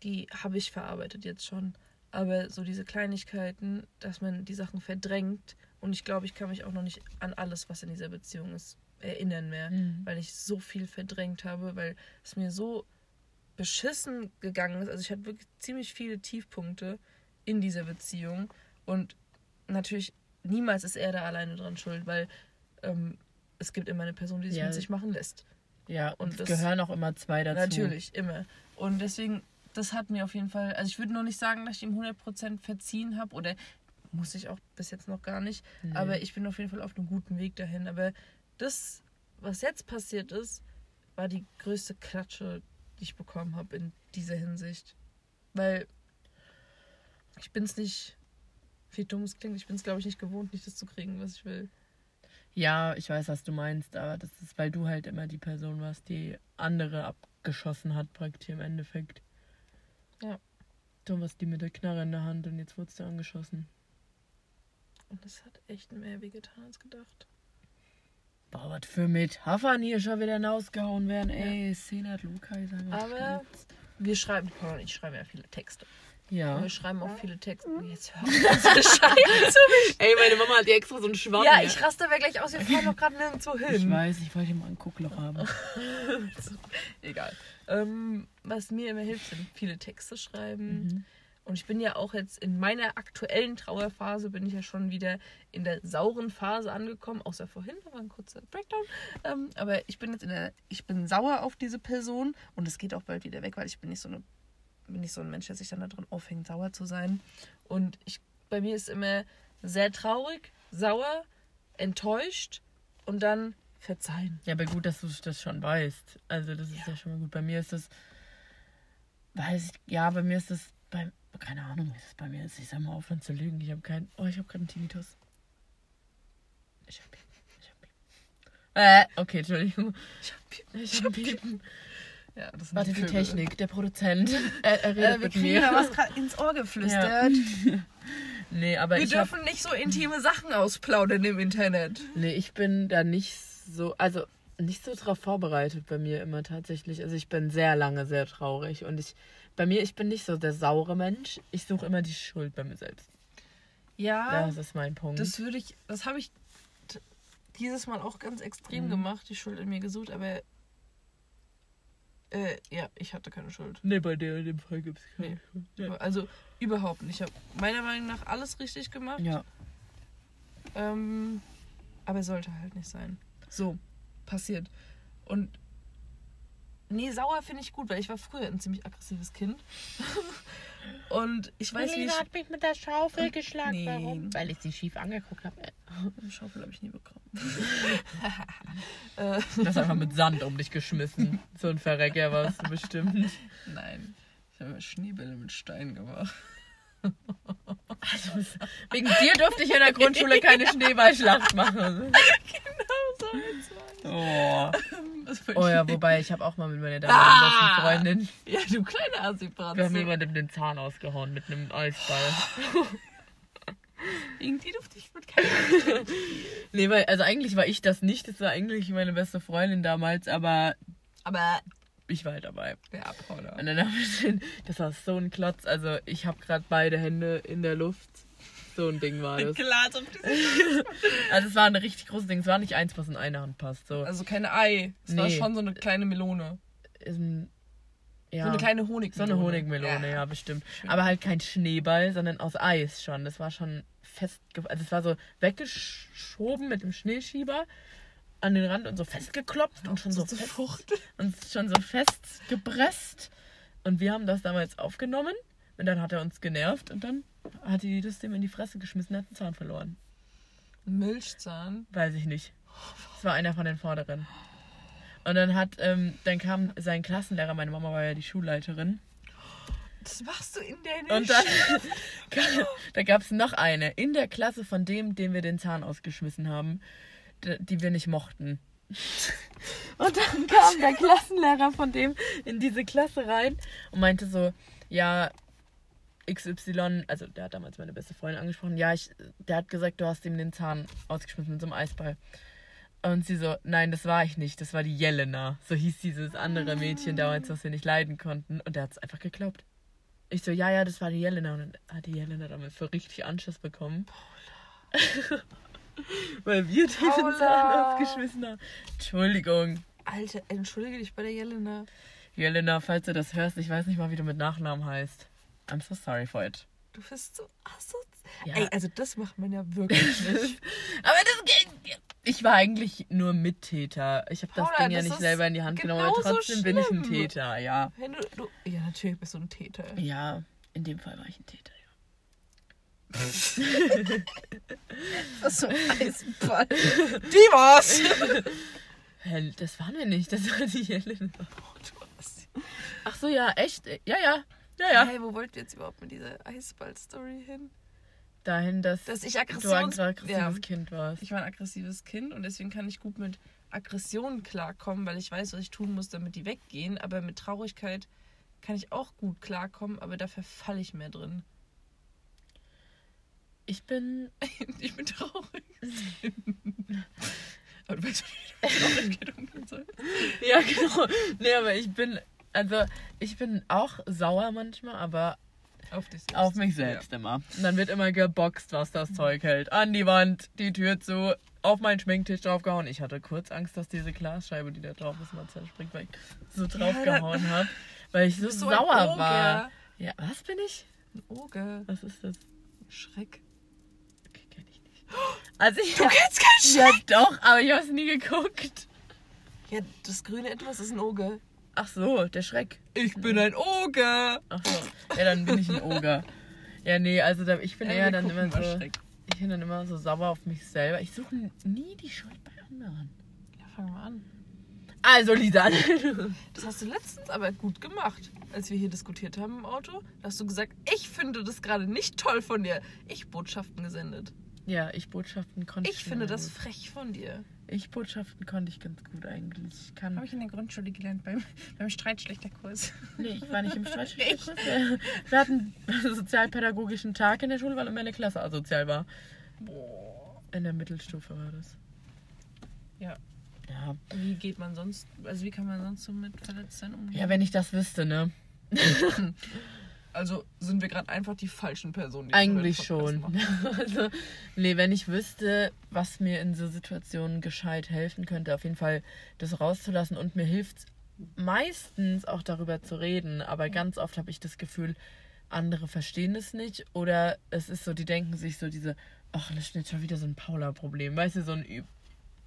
die habe ich verarbeitet jetzt schon. Aber so diese Kleinigkeiten, dass man die Sachen verdrängt. Und ich glaube, ich kann mich auch noch nicht an alles, was in dieser Beziehung ist, erinnern mehr. Mhm. Weil ich so viel verdrängt habe, weil es mir so beschissen gegangen ist. Also ich hatte wirklich ziemlich viele Tiefpunkte in dieser Beziehung. Und natürlich, niemals ist er da alleine dran schuld, weil ähm, es gibt immer eine Person, die sich Ja. mit sich machen lässt. Ja, und, Und es das- gehören auch immer zwei dazu. Natürlich, immer. Und deswegen, das hat mir auf jeden Fall, also ich würde noch nicht sagen, dass ich ihm 100% verziehen habe oder muss ich auch bis jetzt noch gar nicht, Nee. aber ich bin auf jeden Fall auf einem guten Weg dahin. Aber das, was jetzt passiert ist, war die größte Klatsche, die ich bekommen habe in dieser Hinsicht. Weil ich bin es nicht, wie dumm es klingt, ich bin es glaube ich nicht gewohnt, nicht das zu kriegen, was ich will. Ja, ich weiß, was du meinst, aber das ist, weil du halt immer die Person warst, die andere abgeschossen hat, praktisch im Endeffekt. Ja. Du warst die mit der Knarre in der Hand und jetzt wurdest du angeschossen. Und das hat echt mehr wehgetan als gedacht. Boah, was für Metaphern hier schon wieder hinausgehauen werden. Ey, Szene hat Luca ist einfach Aber wir schreiben, Paul und ich schreiben ja viele Texte. Ja. Wir schreiben auch viele Texte. Jetzt hör auf, so eine [LAUGHS] Scheiße zu Ey, meine Mama hat dir extra so einen Schwamm. Ja, ich raste aber gleich aus. Wir fahren doch gerade nirgendwo Ich hin. weiß, ich wollte mal ein Guckloch haben. [LAUGHS] Egal. Ähm, was mir immer hilft, sind viele Texte schreiben. Mhm. Und ich bin ja auch jetzt in meiner aktuellen Trauerphase, bin ich ja schon wieder in der sauren Phase angekommen, außer vorhin, da war ein kurzer Breakdown. Ähm, aber ich bin jetzt in der, ich bin sauer auf diese Person und es geht auch bald wieder weg, weil ich bin nicht so eine, bin nicht so ein Mensch, der sich dann darin aufhängt, sauer zu sein. Und ich, bei mir ist immer sehr traurig, sauer, enttäuscht und dann verzeihen. Ja, aber gut, dass du das schon weißt. Also, das ist ja, schon mal gut. Bei mir ist das. Weiß ich, ja, bei mir ist das. Bei, keine Ahnung, ist es bei mir ist. Ich sag mal aufhören zu lügen. Ich habe keinen. Oh, ich habe gerade einen Tinnitus. Ich hab Piepen. Ich hab Piepen. Äh, okay, Entschuldigung. Ich hab Ich hab Piepen. Ja, das Warte, die Vögel. Technik, der Produzent. [LAUGHS] Er, er redet Äh, wir kriegen mir. da was gerade ins Ohr geflüstert. [LAUGHS] Nee, aber Wir ich hab, dürfen nicht so intime Sachen ausplaudern im Internet. Nee, ich bin da nicht so, also nicht so drauf vorbereitet bei mir immer tatsächlich. Also ich bin sehr lange sehr traurig und ich, bei mir, ich bin nicht so der saure Mensch. Ich suche immer die Schuld bei mir selbst. Ja, Das ist mein Punkt. das würde ich, das habe ich dieses Mal auch ganz extrem Mhm. gemacht, die Schuld in mir gesucht, aber äh, ja, ich hatte keine Schuld. nee, bei der in dem Fall gibt es keine Nee. Schuld. Ja. Also überhaupt nicht. Ich habe meiner Meinung nach alles richtig gemacht. ja. Ähm, aber sollte halt nicht sein. So, passiert. Und nee, sauer finde ich gut, weil ich war früher ein ziemlich aggressives Kind. [LAUGHS] Und ich weiß nicht. hat mich mit der Schaufel geschlagen. Nee. Warum? Weil ich sie schief angeguckt habe. Eine Schaufel habe ich nie bekommen. [LAUGHS] äh, Das ist einfach mit Sand um dich geschmissen. So ein Verrecker warst du bestimmt. nein. Ich habe Schneebälle mit Steinen gemacht. Also, wegen dir durfte ich in der Grundschule keine [LAUGHS] Schneeballschlacht machen. Oh. Was für Oh ja, Schnee- wobei ich habe auch mal mit meiner damaligen besten Freundin, Ja, du kleine wir haben jemandem den Zahn ausgehauen mit einem Eisball. [LAUGHS] Irgendwie durfte ich mit keinem. Nee, weil, also eigentlich war ich das nicht, das war eigentlich meine beste Freundin damals, aber Aber ich war halt dabei. der Abhauler. Und dann haben wir den, das war so ein Klotz, also ich habe gerade beide Hände in der Luft. So ein Ding war das. Glas auf [LAUGHS] Also es war ein richtig großes Ding, es war nicht eins, was in eine Hand passt. So, Also keine Ei. Es war Nee. schon so eine kleine Melone. ein, ja. So eine kleine So Honigmelone. eine Honigmelone, ja, bestimmt. Aber halt kein Schneeball, sondern aus Eis schon. Das war schon fest, also es war so weggeschoben mit dem Schneeschieber an den Rand und so festgeklopft und schon so, so fest, Frucht. und schon so fest gepresst. Und wir haben das damals aufgenommen und dann hat er uns genervt und dann hat die das dem in die Fresse geschmissen und hat den Zahn verloren. Milchzahn. Weiß ich nicht. Das war einer von den vorderen. Und dann hat, ähm, dann kam sein Klassenlehrer, meine Mama war ja die Schulleiterin. Das machst du in der Und dann [LAUGHS] da gab es noch eine in der Klasse von dem, dem wir den Zahn ausgeschmissen haben, die wir nicht mochten. [LAUGHS] Und dann kam der Klassenlehrer von dem in diese Klasse rein und meinte so, ja, XY, also der hat damals meine beste Freundin angesprochen, ja, ich, der hat gesagt, du hast ihm den Zahn ausgeschmissen mit so einem Eisball. Und sie so, nein, das war ich nicht, das war die Jelena. So hieß dieses andere Mädchen damals, was wir nicht leiden konnten. Und der hat es einfach geglaubt. Ich so, ja, ja, das war die Jelena. Und dann hat die Jelena damit für richtig Anschiss bekommen. [LAUGHS] Weil wir den Paula. Zahn ausgeschmissen haben. Entschuldigung. Alter, entschuldige dich bei der Jelena. Jelena, falls du das hörst, ich weiß nicht mal, wie du mit Nachnamen heißt. I'm so sorry for it. Du bist so assozial. Ja. Ey, also das macht man ja wirklich [LAUGHS] nicht. Aber das geht. Ich war eigentlich nur Mittäter. Ich habe das Ding ja nicht selber in die Hand genommen, aber trotzdem bin ich ein. Täter, ja. Wenn du, du, ja, natürlich bist du ein Täter. Ja, in dem Fall war ich ein Täter, ja. [LAUGHS] Was so ein Eisball. Die war's. Hä, Das waren wir nicht, das war die. Du hast- Ach so, ja, echt? Ja, ja. Ja, ja. Hey, wo wollt ihr jetzt überhaupt mit dieser Eisball-Story hin? dahin, dass, Dass ich du ein aggressives ja. Kind warst. Ich war ein aggressives Kind und deswegen kann ich gut mit Aggressionen klarkommen, weil ich weiß, was ich tun muss, damit die weggehen. Aber mit Traurigkeit kann ich auch gut klarkommen, aber da verfalle ich mehr drin. Ich bin. [LAUGHS] Ich bin traurig. [LAUGHS] aber du weißt nicht, wie umgehen [LAUGHS] soll. Ja, genau. Nee, aber ich bin. Also, ich bin auch sauer manchmal, aber Auf dich selbst. auf mich selbst immer. Und dann wird immer geboxt, was das Zeug hält. An die Wand, die Tür zu, auf meinen Schminktisch draufgehauen. Ich hatte kurz Angst, dass diese Glasscheibe, die da drauf ist, mal zerspringt, weil ich so draufgehauen habe. Weil ich so, so sauer war. Ja, was bin ich? Ein Oger. Was ist das? Schreck. Okay, kenn ich nicht. Also ich Du kennst keinen Schreck? Ja, doch, aber ich hab's nie geguckt. Ja, das grüne Etwas ist ein Oger. Ach so, der Schreck. Ich bin ein Oger. Ach so. Ja, dann bin ich ein Oger. Ja, nee, also da, ich bin Ja, eher dann immer so. Schreck. Ich bin dann immer so sauer auf mich selber. Ich suche nie die Schuld bei anderen. Ja, fangen wir an. Also, Lisa. [LAUGHS] Das hast du letztens aber gut gemacht, als wir hier diskutiert haben im Auto. Da hast du gesagt, ich finde das gerade nicht toll von dir. Ich Botschaften gesendet. Ja, ich Botschaften konnte Ich finde schon das gut. frech von dir. Ich Botschaften konnte ich ganz gut eigentlich. Ich kann. Habe ich in der Grundschule gelernt beim, [LAUGHS] beim Streitschlechterkurs. [LAUGHS] Nee, ich war nicht im [LAUGHS] Streitschlechterkurs. Wir wir hatten einen sozialpädagogischen Tag in der Schule, weil meine Klasse asozial war. Boah. In der Mittelstufe war das. Ja. Ja. Wie geht man sonst, also wie kann man sonst so mit Verletzten umgehen? Ja, wenn ich das wüsste, ne? Also sind wir gerade einfach die falschen Personen. die Eigentlich schon. [LAUGHS] Also, nee, wenn ich wüsste, was mir in so Situationen gescheit helfen könnte, auf jeden Fall das rauszulassen und mir hilft meistens auch darüber zu reden, aber ganz oft habe ich das Gefühl, andere verstehen es nicht oder es ist so, die denken sich so diese, ach, das ist jetzt schon wieder so ein Paula-Problem, weißt du, so ein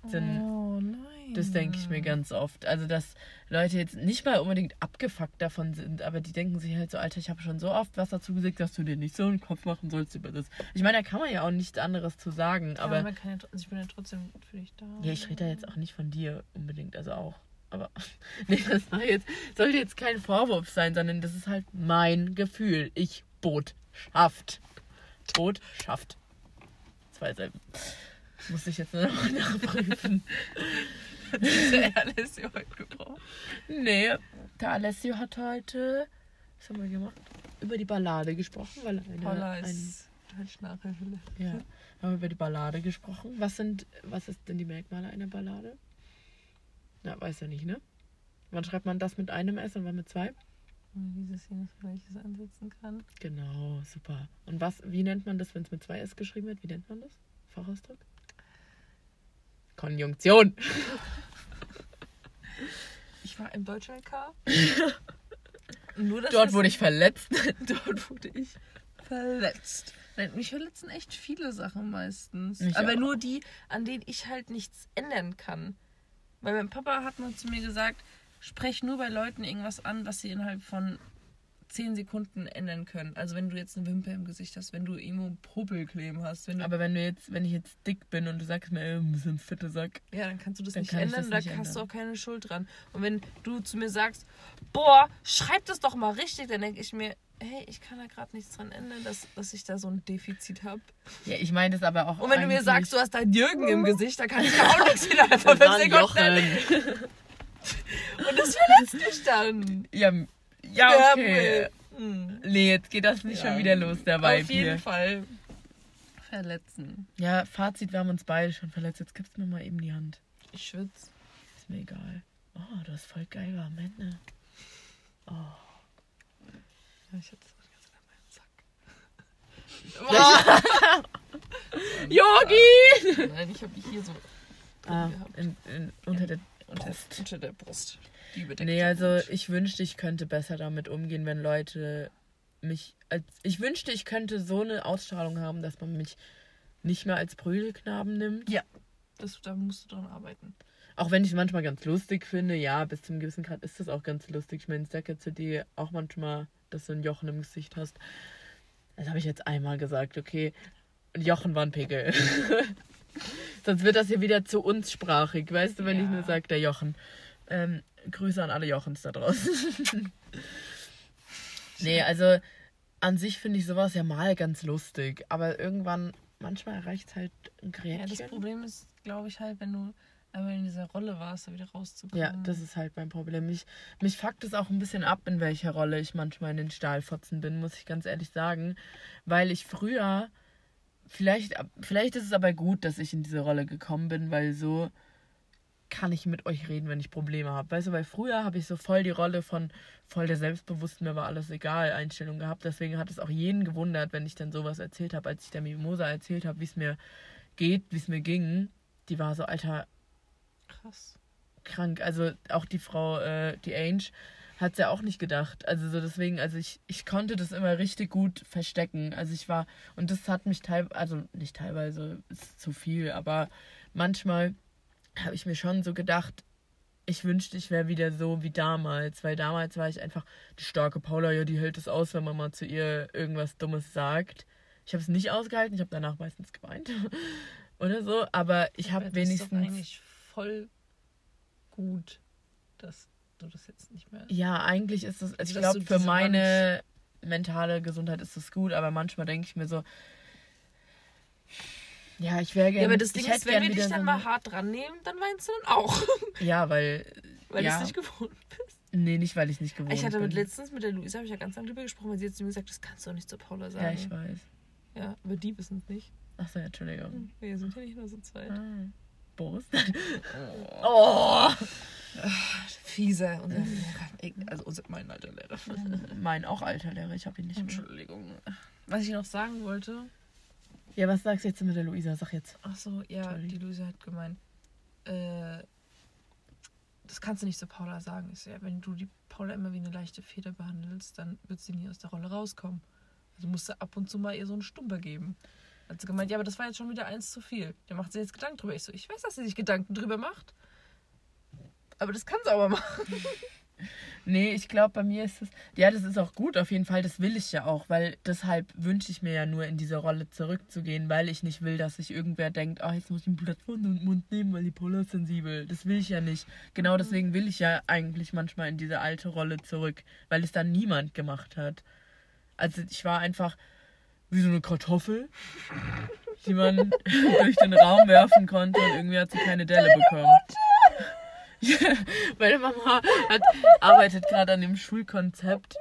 Ein- Oh nein. Das denke ich mir ganz oft. Also, dass Leute jetzt nicht mal unbedingt abgefuckt davon sind, aber die denken sich halt so, Alter, ich habe schon so oft was dazu gesagt, dass du dir nicht so einen Kopf machen sollst über das. Ich meine, da kann man ja auch nichts anderes zu sagen, Ja, aber kann ja, ich bin ja trotzdem für dich da. ja, ich rede da jetzt auch nicht von dir unbedingt, also auch. Aber [LAUGHS] nee, das war jetzt, sollte jetzt kein Vorwurf sein, sondern das ist halt mein Gefühl. Ich Botschaft. Botschaft. Zwei Silben. Muss ich jetzt nur noch nachprüfen. [LAUGHS] Diese Alessio heute gebraucht. Nee, der Alessio hat heute, was haben wir gemacht? Über die Ballade gesprochen, weil eine, Paula ein, ist Deutschnachhilfe. ja, haben wir über die Ballade gesprochen. Was sind, was ist denn die Merkmale einer Ballade? Na, weiß er nicht, ne? Wann schreibt man das mit einem S und wann mit zwei? Dieses hier welches ansetzen kann. Genau, super. Und was, wie nennt man das, wenn es mit zwei S geschrieben wird? Wie nennt man das? Fachausdruck? Konjunktion. Ich war im Deutsch LK. [LAUGHS] Nur Dort wurde ich verletzt. [LAUGHS] Dort wurde ich verletzt. Nein, mich verletzen echt viele Sachen meistens. Mich Aber auch. nur die, an denen ich halt nichts ändern kann. Weil mein Papa hat mal zu mir gesagt, sprech nur bei Leuten irgendwas an, was sie innerhalb von 10 Sekunden ändern können. Also wenn du jetzt eine Wimper im Gesicht hast, wenn du irgendwo Popelkleben hast, wenn du, Aber wenn du jetzt, wenn ich jetzt dick bin und du sagst mir, ey, du bist ein fitter Sack, ja, dann kannst du das nicht ändern, das da nicht hast du auch keine Schuld dran. Und wenn du zu mir sagst, boah, schreib das doch mal richtig, dann denke ich mir, hey, ich kann da gerade nichts dran ändern, dass, dass ich da so ein Defizit habe. Ja, ich meine das aber auch. Und wenn du mir sagst, du hast da Jürgen im Gesicht, dann kann ich da auch nichts wieder von [LAUGHS] fünf Sekunden. [LAUGHS] Und das verletzt dich dann. Ja, ja, okay. Hm. Nee, jetzt geht das nicht Ja. schon wieder los, der Vibe Auf jeden hier. Fall verletzen. Ja, Fazit, wir haben uns beide schon verletzt. Jetzt gibst du mir mal eben die Hand. Ich schwitze. Ist mir egal. Oh, du hast voll geil war, Männer. Oh. Ja, ich hatte das ganz an meinem Sack. Yogi! Nein, ich habe die hier so Ah, in, in, unter der Unter, Brust. unter der Brust. Die bedeckte Nee, also ich wünschte, ich könnte besser damit umgehen, wenn Leute mich als. Ich wünschte, ich könnte so eine Ausstrahlung haben, dass man mich nicht mehr als Prügelknaben nimmt. Das, da musst du dran arbeiten. Auch wenn ich es manchmal ganz lustig finde, ja, bis zum gewissen Grad ist das auch ganz lustig. Ich meine, ich ja zu dir auch manchmal, dass du ein Jochen im Gesicht hast. Das habe ich jetzt einmal gesagt, okay. Und Jochen war ein Pickel. [LAUGHS] Sonst wird das hier wieder zu uns sprachig, weißt du, wenn ich Ja. nur sage, der Jochen. Ähm, Grüße an alle Jochens da draußen. [LAUGHS] nee, also an sich finde ich sowas ja mal ganz lustig, aber irgendwann, manchmal erreicht es halt ein Ja, das. Problem ist, glaube ich, halt, wenn du einmal in dieser Rolle warst, da wieder rauszukommen. Ja, das ist halt mein Problem. Mich, mich fuckt es auch ein bisschen ab, in welcher Rolle ich manchmal in den Stahlfotzen bin, muss ich ganz ehrlich sagen. Weil ich früher, vielleicht, vielleicht ist es aber gut, dass ich in diese Rolle gekommen bin, weil so kann ich mit euch reden, wenn ich Probleme habe. Weißt du, weil früher habe ich so voll die Rolle von voll der Selbstbewussten, mir war alles egal Einstellung gehabt. Deswegen hat es auch jeden gewundert, wenn ich dann sowas erzählt habe, als ich der Mimosa erzählt habe, wie es mir geht, wie es mir ging. Die war so, Alter, krass. krank. Also auch die Frau, äh, die Ange, hat es ja auch nicht gedacht. Also so deswegen, also ich, ich konnte das immer richtig gut verstecken. Also ich war, und das hat mich teilweise, also nicht teilweise, ist zu viel, aber manchmal habe ich mir schon so gedacht, ich wünschte, ich wäre wieder so wie damals, weil damals war ich einfach die starke Paula, ja, die hält es aus, wenn man mal zu ihr irgendwas Dummes sagt. Ich habe es nicht ausgehalten, ich habe danach meistens geweint [LAUGHS] oder so, aber ich habe Aber das ist wenigstens eigentlich voll gut, dass du das jetzt nicht mehr. Ja, eigentlich ist es, also ich glaube, für meine mentale Gesundheit ist das gut, aber manchmal denke ich mir so, ja, ich wäre gerne. Ja, aber das Ding ist, wenn wir dich dann so mal hart dran nehmen, dann weinst du dann auch. [LAUGHS] Ja, weil. Weil ja. du es nicht gewohnt bist. Nee, nicht, weil ich es nicht gewohnt Ich hatte mit bin. letztens mit der Luisa, habe ich ja ganz lange drüber gesprochen, weil sie jetzt zu mir gesagt das kannst du doch nicht zu Paula sagen. Ja, ich weiß. Ja, aber die wissen es nicht. Achso, ja, Entschuldigung. Wir sind ja nicht nur so zweit. Ah. Boris? [LAUGHS] Oh! Fieser. Unser Lehrer. Also unser, mein alter Lehrer. mein auch alter Lehrer, ich habe ihn nicht mehr. Entschuldigung. Was ich noch sagen wollte, Ja, was sagst du jetzt mit der Luisa? Sag jetzt. ach so, ja, Sorry. die Luisa hat gemeint, äh, das kannst du nicht zu Paula sagen. Ich so, ja, wenn du die Paula immer wie eine leichte Feder behandelst, dann wird sie nie aus der Rolle rauskommen. Also musst du ab und zu mal ihr so einen Stumper geben. Hat sie gemeint, ja, aber das war jetzt schon wieder eins zu viel. Der macht sich jetzt Gedanken drüber. Ich so, ich weiß, dass sie sich Gedanken drüber macht. Aber das kann sie aber machen. [LAUGHS] Nee, ich glaube, bei mir ist es. Ja, das ist auch gut, auf jeden Fall. Das will ich ja auch, weil deshalb wünsche ich mir ja nur, in diese Rolle zurückzugehen, weil ich nicht will, dass sich irgendwer denkt, ah, jetzt muss ich ein Blatt von den Mund nehmen, weil die Paula ist sensibel. Das will ich ja nicht. Genau deswegen will ich ja eigentlich manchmal in diese alte Rolle zurück, weil es dann niemand gemacht hat. Also ich war einfach wie so eine Kartoffel, die man [LAUGHS] durch den Raum werfen konnte und irgendwie hat sie keine Delle bekommen. [LAUGHS] Meine Mama hat, arbeitet gerade an dem Schulkonzept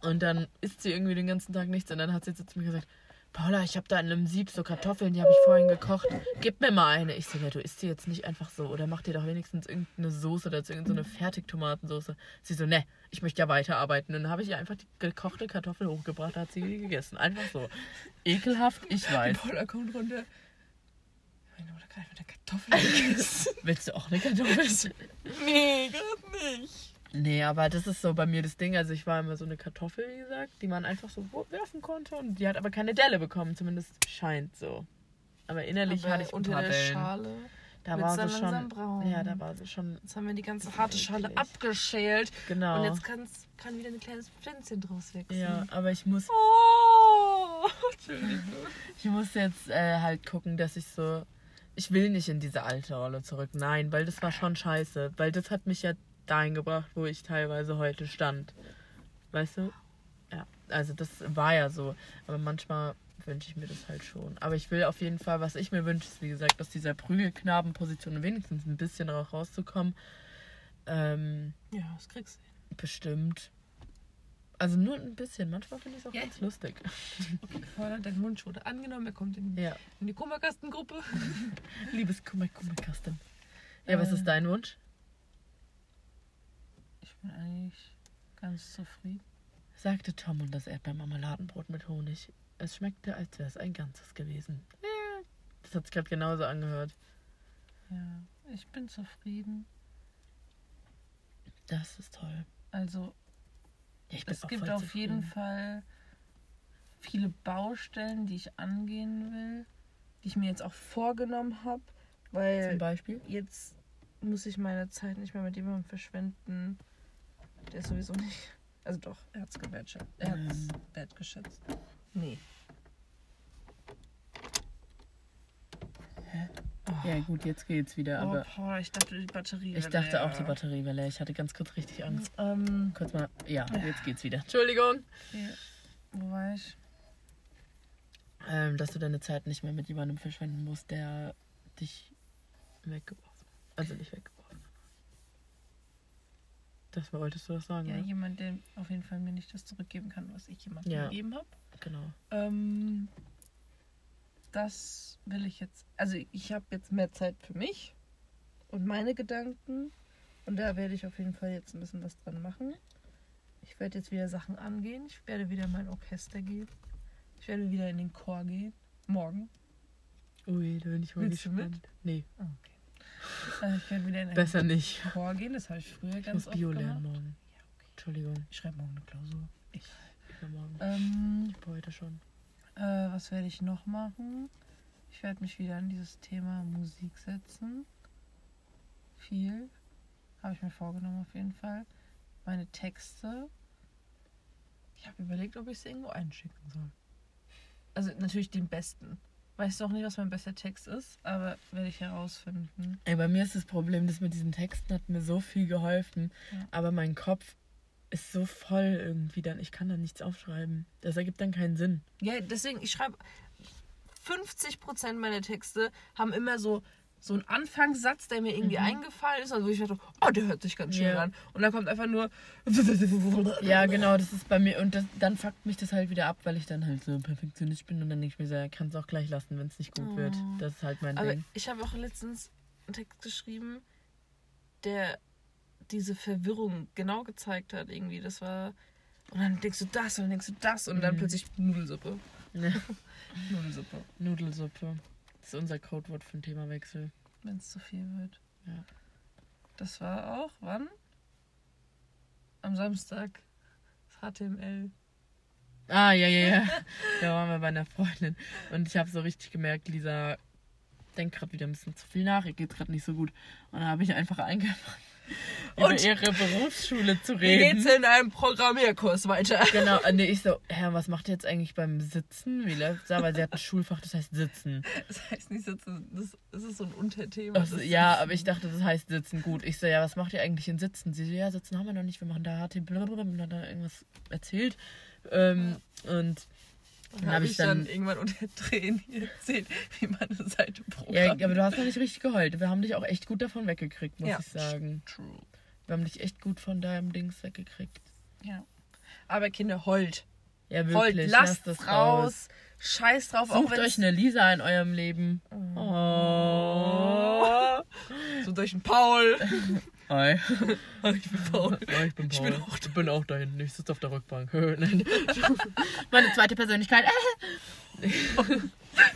und dann isst sie irgendwie den ganzen Tag nichts und dann hat sie zu mir gesagt, Paula, ich habe da in einem Sieb so Kartoffeln, die habe ich vorhin gekocht. Gib mir mal eine. Ich so, ja, du isst die jetzt nicht einfach so oder mach dir doch wenigstens irgendeine Soße dazu, irgendeine Fertigtomatensoße. Sie so, ne, ich möchte ja weiterarbeiten. Und dann habe ich ihr einfach die gekochte Kartoffel hochgebracht, da hat sie die gegessen. Einfach so. Ekelhaft, ich weiß. Paula kommt runter. Gerade mit der Kartoffel gegessen. [LAUGHS] Willst du auch eine Kartoffel? nee, gerade nicht. Nee, aber das ist so bei mir das Ding. Also ich war immer so eine Kartoffel, wie gesagt, die man einfach so werfen konnte. Und die hat aber keine Delle bekommen, zumindest scheint so. Aber innerlich Aber hatte ich unter der. Schale. Da war sie schon. braun. Ja, da war sie schon. Jetzt haben wir die ganze harte Schale abgeschält. Genau. Und jetzt kann's, kann wieder ein kleines Pflänzchen draus wachsen. ja, aber ich muss, Oh! [LAUGHS] Entschuldigung. ich muss jetzt äh, halt gucken, dass ich so. Ich will nicht in diese alte Rolle zurück. Nein, weil das war schon scheiße. Weil das hat mich ja dahin gebracht, wo ich teilweise heute stand. Weißt du? Ja, also das war ja so. Aber manchmal wünsche ich mir das halt schon. Aber ich will auf jeden Fall, was ich mir wünsche, ist wie gesagt, aus dieser Prügelknabenposition wenigstens ein bisschen rauszukommen. Ähm, Ja, das kriegst du. bestimmt. Also nur ein bisschen. Manchmal finde ich es auch Ja. ganz lustig. Okay, Paula, dein Wunsch wurde angenommen. Er kommt in, Ja. in die Kummerkastengruppe. [LAUGHS] Liebes Kummer, Kummer, Custom. Ja, was Äh. ist dein Wunsch? Ich bin eigentlich ganz zufrieden. Sagte Tom und das Erdbeermarmeladenbrot mit Honig. Es schmeckte, als wäre es ein ganzes gewesen. Ja, Das hat sich gerade genauso angehört. Ja, ich bin zufrieden. Das ist toll. Also, Ja, es gibt auf zufrieden. jeden Fall viele Baustellen, die ich angehen will, die ich mir jetzt auch vorgenommen habe, Zum weil Beispiel? jetzt muss ich meine Zeit nicht mehr mit jemandem verschwenden, der sowieso nicht. Also doch, er hat es gewertschätzt. Er hat es Mhm. wertgeschätzt. Nee. Ja, gut, jetzt geht's wieder. Oh, Aber Paul, ich dachte, die Batterie ich wäre dachte auch, die leer. Batterie wäre leer. Ich hatte ganz kurz richtig Angst. Ähm, Kurz mal. Ja, jetzt geht's wieder. Entschuldigung. ja. Wo war ich? Ähm, dass du deine Zeit nicht mehr mit jemandem verschwenden musst, der dich weggeworfen hat. Also nicht weggeworfen hat. Das wolltest du das sagen, Ja, ne? jemand, der auf jeden Fall mir nicht das zurückgeben kann, was ich jemandem Ja. gegeben habe. Genau. Ähm, das will ich jetzt. Also ich habe jetzt mehr Zeit für mich und meine Gedanken. Und da werde ich auf jeden Fall jetzt ein bisschen was dran machen. Ich werde jetzt wieder Sachen angehen. Ich werde wieder in mein Orchester gehen. Ich werde wieder in den Chor gehen. Morgen. Ui, da bin ich mal Willst du mit? gespannt. Nee, Ah, okay. Äh, ich werde wieder in einen besser nicht. Chor gehen. Das habe ich früher Ich ganz muss oft Bio lernen morgen. Ja, okay. Entschuldigung, Ich schreibe morgen eine Klausur. Ich. übermorgen. Ähm, Ich heute schon. Äh, was werde ich noch machen? Ich werde mich wieder an dieses Thema Musik setzen. Viel. Habe ich mir vorgenommen auf jeden Fall. Meine Texte. Ich habe überlegt, ob ich sie irgendwo einschicken soll. Also natürlich den besten. Weiß auch nicht, was mein bester Text ist, aber werde ich herausfinden. Ey, bei mir ist das Problem, dass mit diesen Texten hat mir so viel geholfen. Ja. Aber mein Kopf ist so voll irgendwie dann. Ich kann da nichts aufschreiben. Das ergibt dann keinen Sinn. Ja, deswegen, ich schreibe 50% meiner Texte haben immer so, so einen Anfangssatz, der mir irgendwie eingefallen ist, also wo ich dachte, oh, der hört sich ganz schön Ja. an. Und dann kommt einfach nur. [LAUGHS] Ja, genau, das ist bei mir. Und das, dann fuckt mich das halt wieder ab, weil ich dann halt so perfektionistisch bin. Und dann denke ich mir so, ja, kann es auch gleich lassen, wenn es nicht gut wird. Oh. Das ist halt mein Aber Ding. ich habe auch letztens einen Text geschrieben, der diese Verwirrung genau gezeigt hat, irgendwie. Das war. Und dann denkst du das und dann denkst du das und dann Mhm. plötzlich Nudelsuppe. Ja. [LAUGHS] Nudelsuppe. Nudelsuppe. Das ist unser Codewort für den Themawechsel. Wenn es zu viel wird. Ja. Das war auch, wann? Am Samstag. Das HTML. Ah, ja, ja, ja. [LAUGHS] Da waren wir bei einer Freundin. Und ich habe so richtig gemerkt, Lisa denkt gerade wieder ein bisschen zu viel nach. Ihr geht gerade nicht so gut. Und dann habe ich einfach angefangen, über Und- ihre Berufsschule zu Wie reden. geht's in einem Programmierkurs weiter? Genau, äh, nee, ich so, Herr, was macht ihr jetzt eigentlich beim Sitzen? Wie läuft's da? Weil sie hat ein Schulfach, das heißt Sitzen. Das heißt nicht sitzen, das, das ist so ein Unterthema. Also, ja, Sitzen. aber ich dachte, das heißt Sitzen. Gut. Ich so, ja, was macht ihr eigentlich in Sitzen? Sie so, ja, Sitzen haben wir noch nicht. Wir machen da HT, blablabla. Und dann irgendwas erzählt. Ähm, und Dann habe ich dann dann. irgendwann unter [LAUGHS] Tränen erzählt, wie man eine Seite Ja, programmiert. aber du hast noch nicht richtig geheult. Wir haben dich auch echt gut davon weggekriegt, muss Ja. ich sagen. True. Wir haben dich echt gut von deinem Dings weggekriegt. Ja. Aber Kinder, heult. Ja, Heult, wirklich. lasst das es raus. Scheiß drauf, Sucht euch eine Lisa in eurem Leben. Oh. So durch den Paul. [LAUGHS] [LAUGHS] Hi. ich bin Paul. Ja, ich bin Ich Paul. bin auch ich bin auch da hinten. Ich sitze auf der Rückbank. [LAUGHS] Nein. [LAUGHS] Meine zweite Persönlichkeit.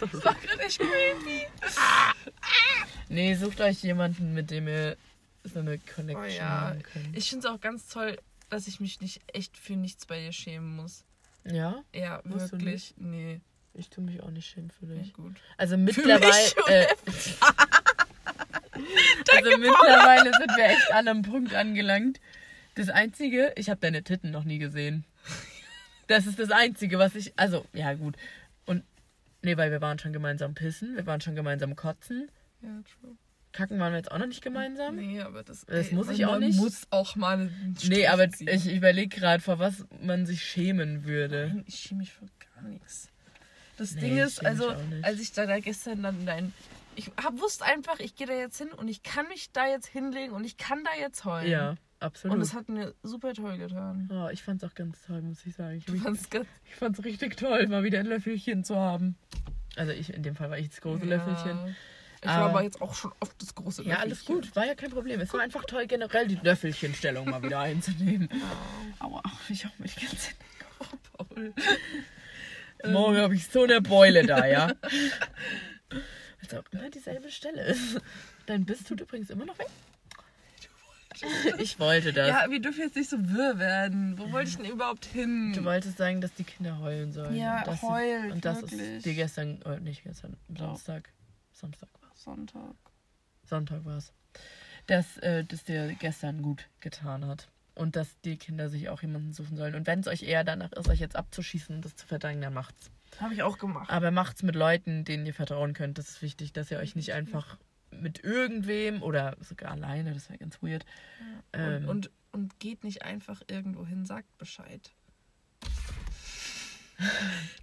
Das war gerade echt creepy. Nee, sucht euch jemanden, mit dem ihr so eine Connection Oh ja. haben könnt. Ich finde es auch ganz toll, dass ich mich nicht echt für nichts bei dir schämen muss. ja, Ja, Musst wirklich. Nee, ich tue mich auch nicht schämen für ja, dich. gut. Also mittlerweile. Äh, also mittlerweile sind wir echt an einem Punkt angelangt. Das Einzige, ich habe deine Titten noch nie gesehen. Das ist das Einzige, was ich. Also, ja, gut. Und. Nee, weil wir waren schon gemeinsam pissen, wir waren schon gemeinsam kotzen. Ja, true. Kacken waren wir jetzt auch noch nicht gemeinsam. Nee, aber das, Das muss ich auch nicht. muss auch mal einen Nee, aber ziehen. ich überlege gerade, vor was man sich schämen würde. Nein, ich schäme mich für gar nichts. Das Nee, Ding ist, also, als ich da, da gestern dann dein. Ich hab, wusste einfach, ich gehe da jetzt hin und ich kann mich da jetzt hinlegen und ich kann da jetzt heulen. Ja, absolut. Und es hat mir super toll getan. oh, ich fand's auch ganz toll, muss ich sagen. Ich, Du fandst ganz. ich fand's richtig toll, mal wieder ein Löffelchen zu haben. Also ich, in dem Fall war ich das große Löffelchen. Ich war Aber- aber jetzt auch schon oft das große Ja, alles Löffelchen. gut, war ja kein Problem. Es war einfach toll, generell die Löffelchenstellung mal wieder einzunehmen. [LAUGHS] Aua, ich hau mich ganz hin. Oh, Paul. Morgen habe ich so eine Beule da, ja. [LAUGHS] Als ob immer dieselbe Stelle ist. Dein Biss tut übrigens immer noch weh. [LAUGHS] Ich wollte das. Ja, wir dürfen jetzt nicht so wirr werden. Wo wollte ich denn überhaupt hin? Du wolltest sagen, dass die Kinder heulen sollen. Ja, und das heult, Ist, und das wirklich. ist dir gestern, äh, nicht gestern, Samstag. Samstag war Sonntag. Sonntag war es. Dass äh, das dir gestern gut getan hat. Und dass die Kinder sich auch jemanden suchen sollen. Und wenn es euch eher danach ist, euch jetzt abzuschießen und das zu verdrängen, dann macht's. Habe ich auch gemacht. Aber macht's mit Leuten, denen ihr vertrauen könnt. Das ist wichtig, dass ihr euch nicht einfach mit irgendwem oder sogar alleine, das wäre ganz weird. Ähm, und, und, und geht nicht einfach irgendwo hin, sagt Bescheid. [LAUGHS]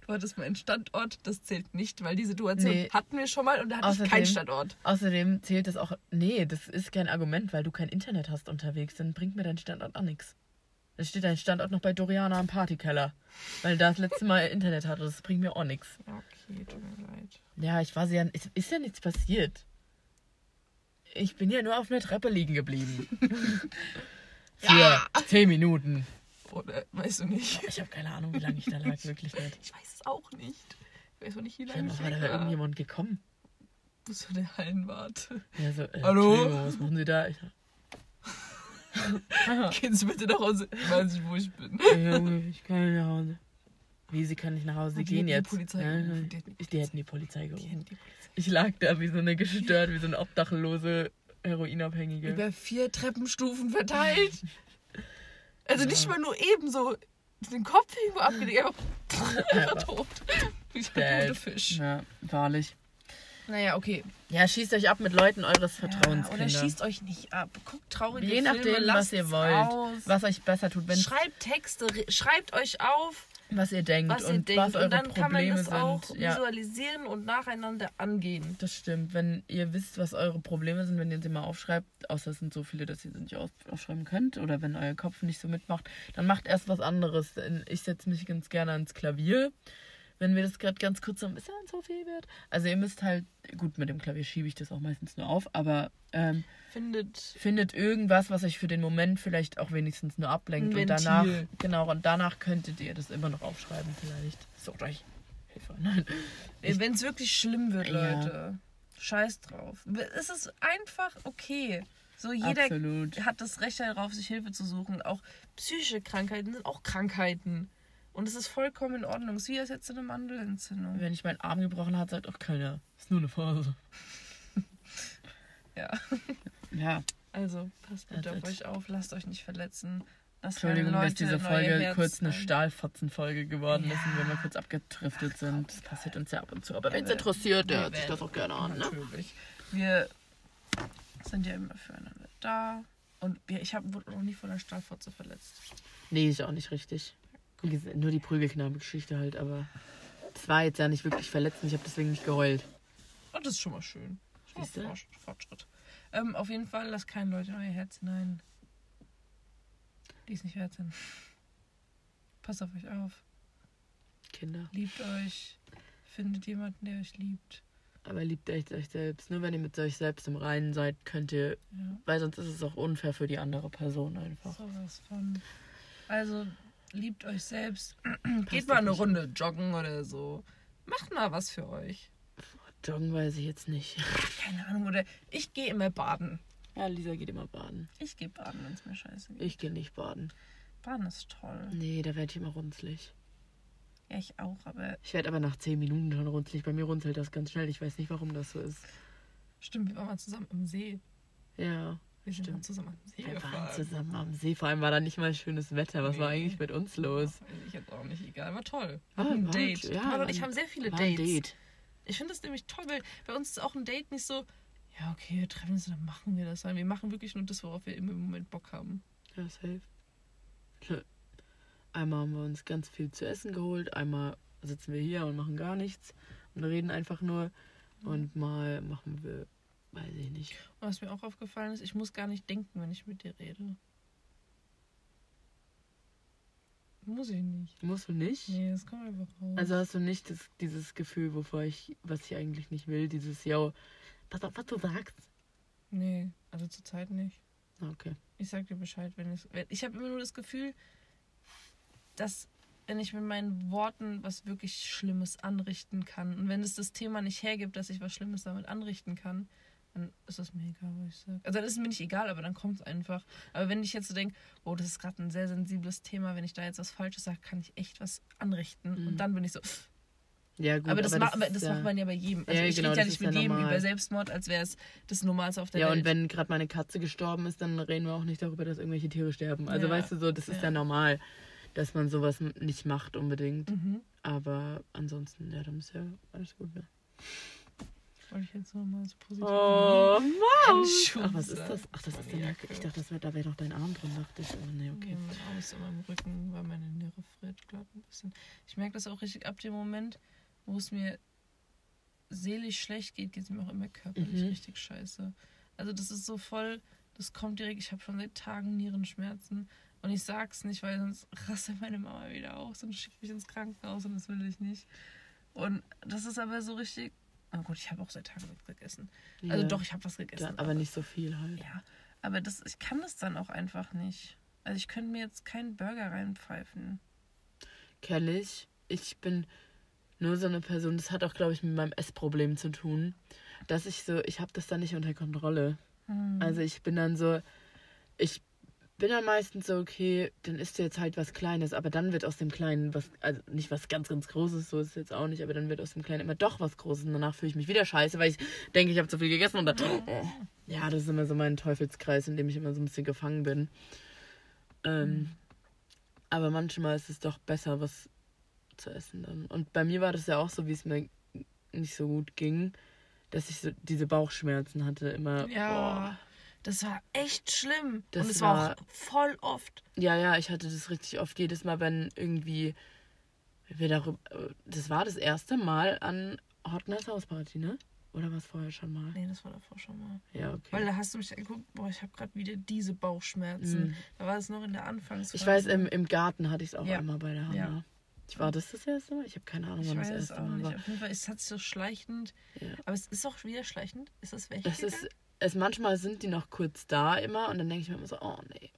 Du hattest mal einen Standort, das zählt nicht, weil die Situation Nee. hatten wir schon mal und da hatte ich Außerdem- keinen Standort. Außerdem zählt das auch. Nee, das ist kein Argument, weil du kein Internet hast unterwegs. Dann bringt mir dein Standort auch nichts. Dann steht dein Standort noch bei Doriana im Partykeller. Weil du das letzte Mal Internet hatte. Das bringt mir auch nichts. Ja, okay, tut mir leid. Ja, ich war sehr. Es ist ja nichts passiert. Ich bin ja nur auf einer Treppe liegen geblieben. [LAUGHS] Für Ja. zehn Minuten. Oder weißt du nicht? Ich habe keine Ahnung, wie lange ich da lag. Wirklich nicht. Ich weiß es auch nicht. Ich weiß auch nicht, wie Ich lange war ich da weg war war. irgendjemand gekommen. So der Hallenwart. Ja, so, äh, Hallo? Was machen Sie da? Ich, Gehen Sie bitte nach Hause. Ich weiß nicht, wo ich bin. Junge, ich kann nicht nach Hause. Wie, sie kann nicht nach Hause Die gehen hätten die jetzt? Polizei Ja, gerufen, die die, hätten die hätten die Polizei gerufen. Ich lag da wie so eine gestört, wie so eine obdachlose Heroinabhängige. Über vier Treppenstufen verteilt. Also nicht Ja. mal nur eben so den Kopf irgendwo abgelegt, einfach, [LAUGHS] einfach tot. Wie so ein. Fisch. Ja, wahrlich. Naja, okay. Ja, schießt euch ab mit Leuten eures Vertrauens, Ja, oder Kinder. schießt euch nicht ab. Guckt traurige Je Filme, nachdem, was lasst's ihr wollt. Aus. Was euch besser tut, wenn Schreibt Texte, re- schreibt euch auf, was ihr denkt was ihr und denkt. was eure und dann kann man Probleme das auch sind. Ja, visualisieren und nacheinander angehen. das stimmt. Wenn ihr wisst, was eure Probleme sind, wenn ihr sie mal aufschreibt, außer es sind so viele, dass ihr sie nicht auf, aufschreiben könnt, oder wenn euer Kopf nicht so mitmacht, dann macht erst was anderes. Ich setze mich ganz gerne ans Klavier, wenn mir das gerade ganz kurz so ein bisschen zu viel wird. Also ihr müsst halt, gut, mit dem Klavier schiebe ich das auch meistens nur auf, aber ähm, Findet findet irgendwas, was euch für den Moment vielleicht auch wenigstens nur ablenkt und danach, genau, und danach könntet ihr das immer noch aufschreiben vielleicht. Sucht euch Hilfe. [LAUGHS] Nein. Wenn es wirklich schlimm wird, Ja. Leute, scheiß drauf. Es ist einfach okay. So jeder Absolut. hat das Recht darauf, sich Hilfe zu suchen. Auch psychische Krankheiten sind auch Krankheiten. Und es ist vollkommen in Ordnung. Es ist wie als jetzt eine Mandelentzündung. Wenn ich meinen Arm gebrochen hat, sagt auch keiner. Ist nur eine Phase. [LAUGHS] Ja. Ja. Also, passt bitte auf euch auf, lasst euch nicht verletzen. Lasst Entschuldigung, dass diese Folge kurz eine ein. Stahlfotzenfolge geworden ist und Ja. wir mal kurz abgetriftet sind. Das passiert uns ja ab und zu. Aber wenn es Aber interessiert, der hört sich das auch gerne an. Ne? Natürlich. Wir sind ja immer füreinander da. Und wir, ich habe wurde noch nie von der Stahlfotze verletzt. Nee, ist auch nicht richtig. Nur die Prügelknaben-Geschichte halt, aber das war jetzt ja nicht wirklich verletzend. Ich habe deswegen nicht geheult. Und das ist schon mal schön. Schon mal Siehste? Fortsch- Fortschritt. Ähm, auf jeden Fall, lasst keine Leute in euer Herz hinein. Die es nicht wert sind. Passt auf euch auf. Kinder. Liebt euch. Findet jemanden, der euch liebt. Aber liebt echt euch selbst. Nur wenn ihr mit euch selbst im Reinen seid, könnt ihr. Ja. Weil sonst ist es auch unfair für die andere Person einfach. Sowas von. Also, liebt euch selbst. [CLEARS THROAT] Geht mal eine Runde joggen oder so. Macht mal was für euch. Joggen weiß ich jetzt nicht. Keine Ahnung. Oder ich gehe immer baden. Ja, Lisa geht immer baden. Ich gehe baden, wenn es mir scheiße geht. Ich gehe nicht baden. Baden ist toll. Nee, da werde ich immer runzlig. Ja, ich auch, aber Ich werde aber nach 10 Minuten schon runzlig. Bei mir runzelt das ganz schnell. Ich weiß nicht, warum das so ist. stimmt, wir waren mal zusammen am See. Ja. Wir Stimmt. dann zusammen am See Wir waren zusammen am See. Vor allem war da nicht mal schönes Wetter. Was war Nee. eigentlich mit uns los? Weiß ich jetzt auch nicht, egal, war toll. War ein war Date. ja, Paul war und ich haben sehr viele War Dates. Date. Ich finde das nämlich toll, weil bei uns ist auch ein Date nicht so, ja, okay, wir treffen uns, dann machen wir das. Sondern wir machen wirklich nur das, worauf wir im Moment Bock haben. Ja, safe. Einmal haben wir uns ganz viel zu essen geholt. Einmal sitzen wir hier und machen gar nichts und reden einfach nur. Und mal machen wir, weiß ich nicht. Und was mir auch aufgefallen ist, ich muss gar nicht denken, wenn ich mit dir rede. Muss ich nicht. Musst du nicht? Nee, das kommt einfach raus. Also hast du nicht das, dieses Gefühl, wovor ich, was ich eigentlich nicht will, dieses, yo, pass auf, was du sagst. nee, also zurzeit nicht. Ah, Okay. Ich sag dir Bescheid, wenn es. Ich habe immer nur das Gefühl, dass wenn ich mit meinen Worten was wirklich Schlimmes anrichten kann und wenn es das Thema nicht hergibt, dass ich was Schlimmes damit anrichten kann, dann ist es mir egal, was ich sage. Also dann ist es mir nicht egal, aber dann kommt es einfach. Aber wenn ich jetzt so denke, oh, das ist gerade ein sehr sensibles Thema, wenn ich da jetzt was Falsches sage, kann ich echt was anrichten. Mhm. Und dann bin ich so. Ja, gut. aber das, ma- aber ist das ja- macht man ja bei jedem. Also Ja, ich genau, rede ja das nicht ist ja mit jedem normal. über Selbstmord, als wäre es das Normalste auf der Ja, Welt. und wenn gerade meine Katze gestorben ist, dann reden wir auch nicht darüber, dass irgendwelche Tiere sterben. Also Ja. weißt du so, das ist ja. Ja. normal, dass man sowas nicht macht unbedingt. Mhm. Aber ansonsten, ja, dann ist ja alles gut, ne? Wollte ich jetzt nochmal so positiv Oh, Mann! Ach, was ist das? Ach, das ist deine Jacke. Ich dachte, das wär, da wäre noch dein Arm drin, dachte ich. Aber nee, okay. Arm ist in meinem Rücken, weil meine Niere friert gerade ein bisschen. Ich merke das auch richtig ab dem Moment, wo es mir seelisch schlecht geht, geht es mir auch immer körperlich Mhm. richtig scheiße. Also das ist so voll, das kommt direkt, ich habe schon seit Tagen Nierenschmerzen und ich sag's nicht, weil sonst rastet meine Mama wieder aus und schickt mich ins Krankenhaus und das will ich nicht. Und das ist aber so richtig, oh gut, ich habe auch seit Tagen nichts gegessen. Also Ja. doch, ich habe was gegessen. Ja, aber nicht so viel halt. Ja, aber das, ich kann das dann auch einfach nicht. Also ich könnte mir jetzt keinen Burger reinpfeifen. Kenn ich. Ich bin nur so eine Person, das hat auch, glaube ich, mit meinem Essproblem zu tun, dass ich so, ich habe das dann nicht unter Kontrolle. Hm. Also ich bin dann so, ich bin dann meistens so, okay, dann isst du jetzt halt was Kleines, aber dann wird aus dem Kleinen was, also nicht was ganz, ganz Großes, so ist es jetzt auch nicht, aber dann wird aus dem Kleinen immer doch was Großes und danach fühle ich mich wieder scheiße, weil ich denke, ich habe zu viel gegessen und dann, ja, das ist immer so mein Teufelskreis, in dem ich immer so ein bisschen gefangen bin. Ähm, aber manchmal ist es doch besser, was zu essen dann. Und bei mir war das ja auch so, wie es mir nicht so gut ging, dass ich so diese Bauchschmerzen hatte immer. ja, Boah. Das war echt schlimm. Das Und es war war- auch voll oft. Ja, ja, ich hatte das richtig oft. Jedes Mal, wenn irgendwie wir darüber. Das war das erste Mal an Hotness House Party, ne? Oder war es vorher schon mal? Nee, das war davor schon mal. Ja, okay. Weil da hast du mich angeguckt, boah, ich habe gerade wieder diese Bauchschmerzen. Mhm. Da war es noch in der Anfangsphase. Ich weiß, im, im Garten hatte ich es auch Ja. einmal bei der Hanna. Ja. Ich war das das erste Mal? Ich habe keine Ahnung, Ich wann das erste Mal nicht. war. Auf jeden Fall, es hat sich so schleichend. Ja. Aber es ist auch wieder schleichend. Ist das weg? Das ist, es manchmal sind die noch kurz da immer und dann denke ich mir immer so, oh nee,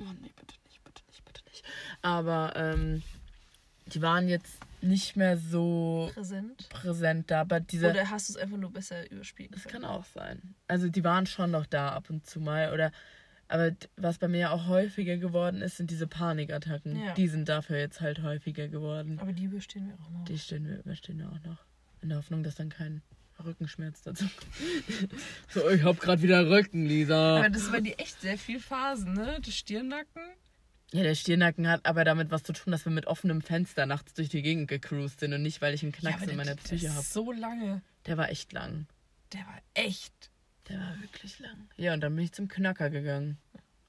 oh nee, bitte nicht, bitte nicht, bitte nicht. Aber ähm, die waren jetzt nicht mehr so präsent. präsent da, aber diese, Oder hast du es einfach nur besser überspielen das kann auch sein. Also die waren schon noch da ab und zu mal oder, aber was bei mir auch häufiger geworden ist, sind diese Panikattacken. Ja. Die sind dafür jetzt halt häufiger geworden. Aber die überstehen wir auch noch. Die stehen wir, überstehen wir auch noch. In der Hoffnung, dass dann kein Rückenschmerz dazu [LAUGHS] so, ich hab grad wieder Rücken, Lisa. Aber das waren die echt sehr viel Phasen, ne? Der Stirnnacken. Ja, der Stirnacken hat aber damit was zu tun, dass wir mit offenem Fenster nachts durch die Gegend gecruised sind und nicht, weil ich einen Knacks aber in meiner Psyche der habe. so lange. Der war echt lang. Der war echt. Der war wirklich lang. Ja, und dann bin ich zum Knacker gegangen.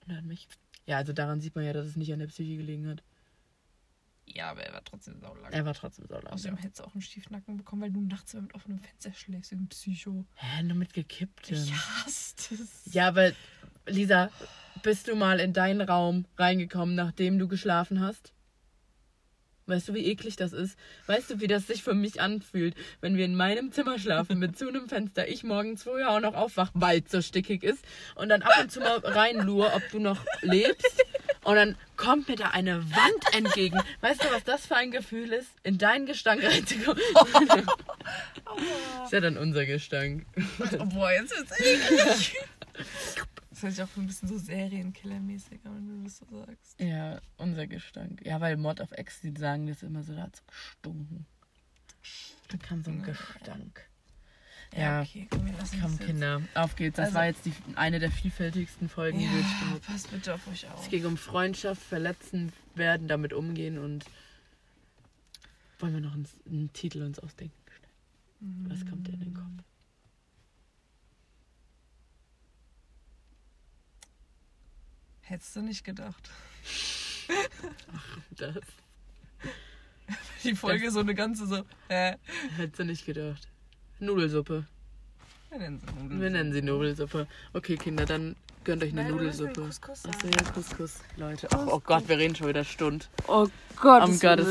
Und hat mich. Ja, also daran sieht man ja, dass es nicht an der Psyche gelegen hat. Ja, aber er war trotzdem saulang. Er war trotzdem so lang. Außerdem Ja. hättest du auch einen Stiefnacken bekommen, weil du nachts immer mit offenem Fenster schläfst, ein Psycho. Hä, nur mit gekipptem. Ich hasse es. Ja, aber Lisa, bist du mal in deinen Raum reingekommen, nachdem du geschlafen hast? Weißt du, wie eklig das ist? Weißt du, wie das sich für mich anfühlt, wenn wir in meinem Zimmer schlafen mit [LAUGHS] zu einem Fenster, ich morgens früher auch noch aufwach, weil es so stickig ist und dann ab und zu mal reinlur, ob du noch lebst und dann kommt mir da eine Wand entgegen. Weißt du, was das für ein Gefühl ist, in deinen Gestank reinzukommen? [LAUGHS] ist ja dann unser Gestank. Boah, jetzt ist es [LAUGHS] Das hört sich auch ein bisschen so Serienkiller-mäßig an, wenn du das so sagst. Ja, unser Gestank. Ja, weil Mod of X, die sagen das immer so, da hat so gestunken. Da kam so ein Gestank. Ja, okay, komm, wir lassen komm das jetzt. Kinder, auf geht's. Das Also- war jetzt die, eine der vielfältigsten Folgen, die wir Ja, passt bitte auf euch auf. Es ging um Freundschaft, Verletzen werden, damit umgehen und wollen wir noch einen, einen Titel uns ausdenken? Was kommt dir in den Kopf? Hättest du nicht gedacht. Das Die Folge so eine ganze so, äh, hättest du nicht gedacht. Nudelsuppe. wir nennen sie Nudeln. Wir nennen sie Nudelsuppe. Okay, Kinder, dann gönnt euch eine Nein, Nudelsuppe. Couscous Achso, ja, Couscous, Leute. Ach, oh Gott, wir reden schon wieder Stund. Oh Gott. Am Gottes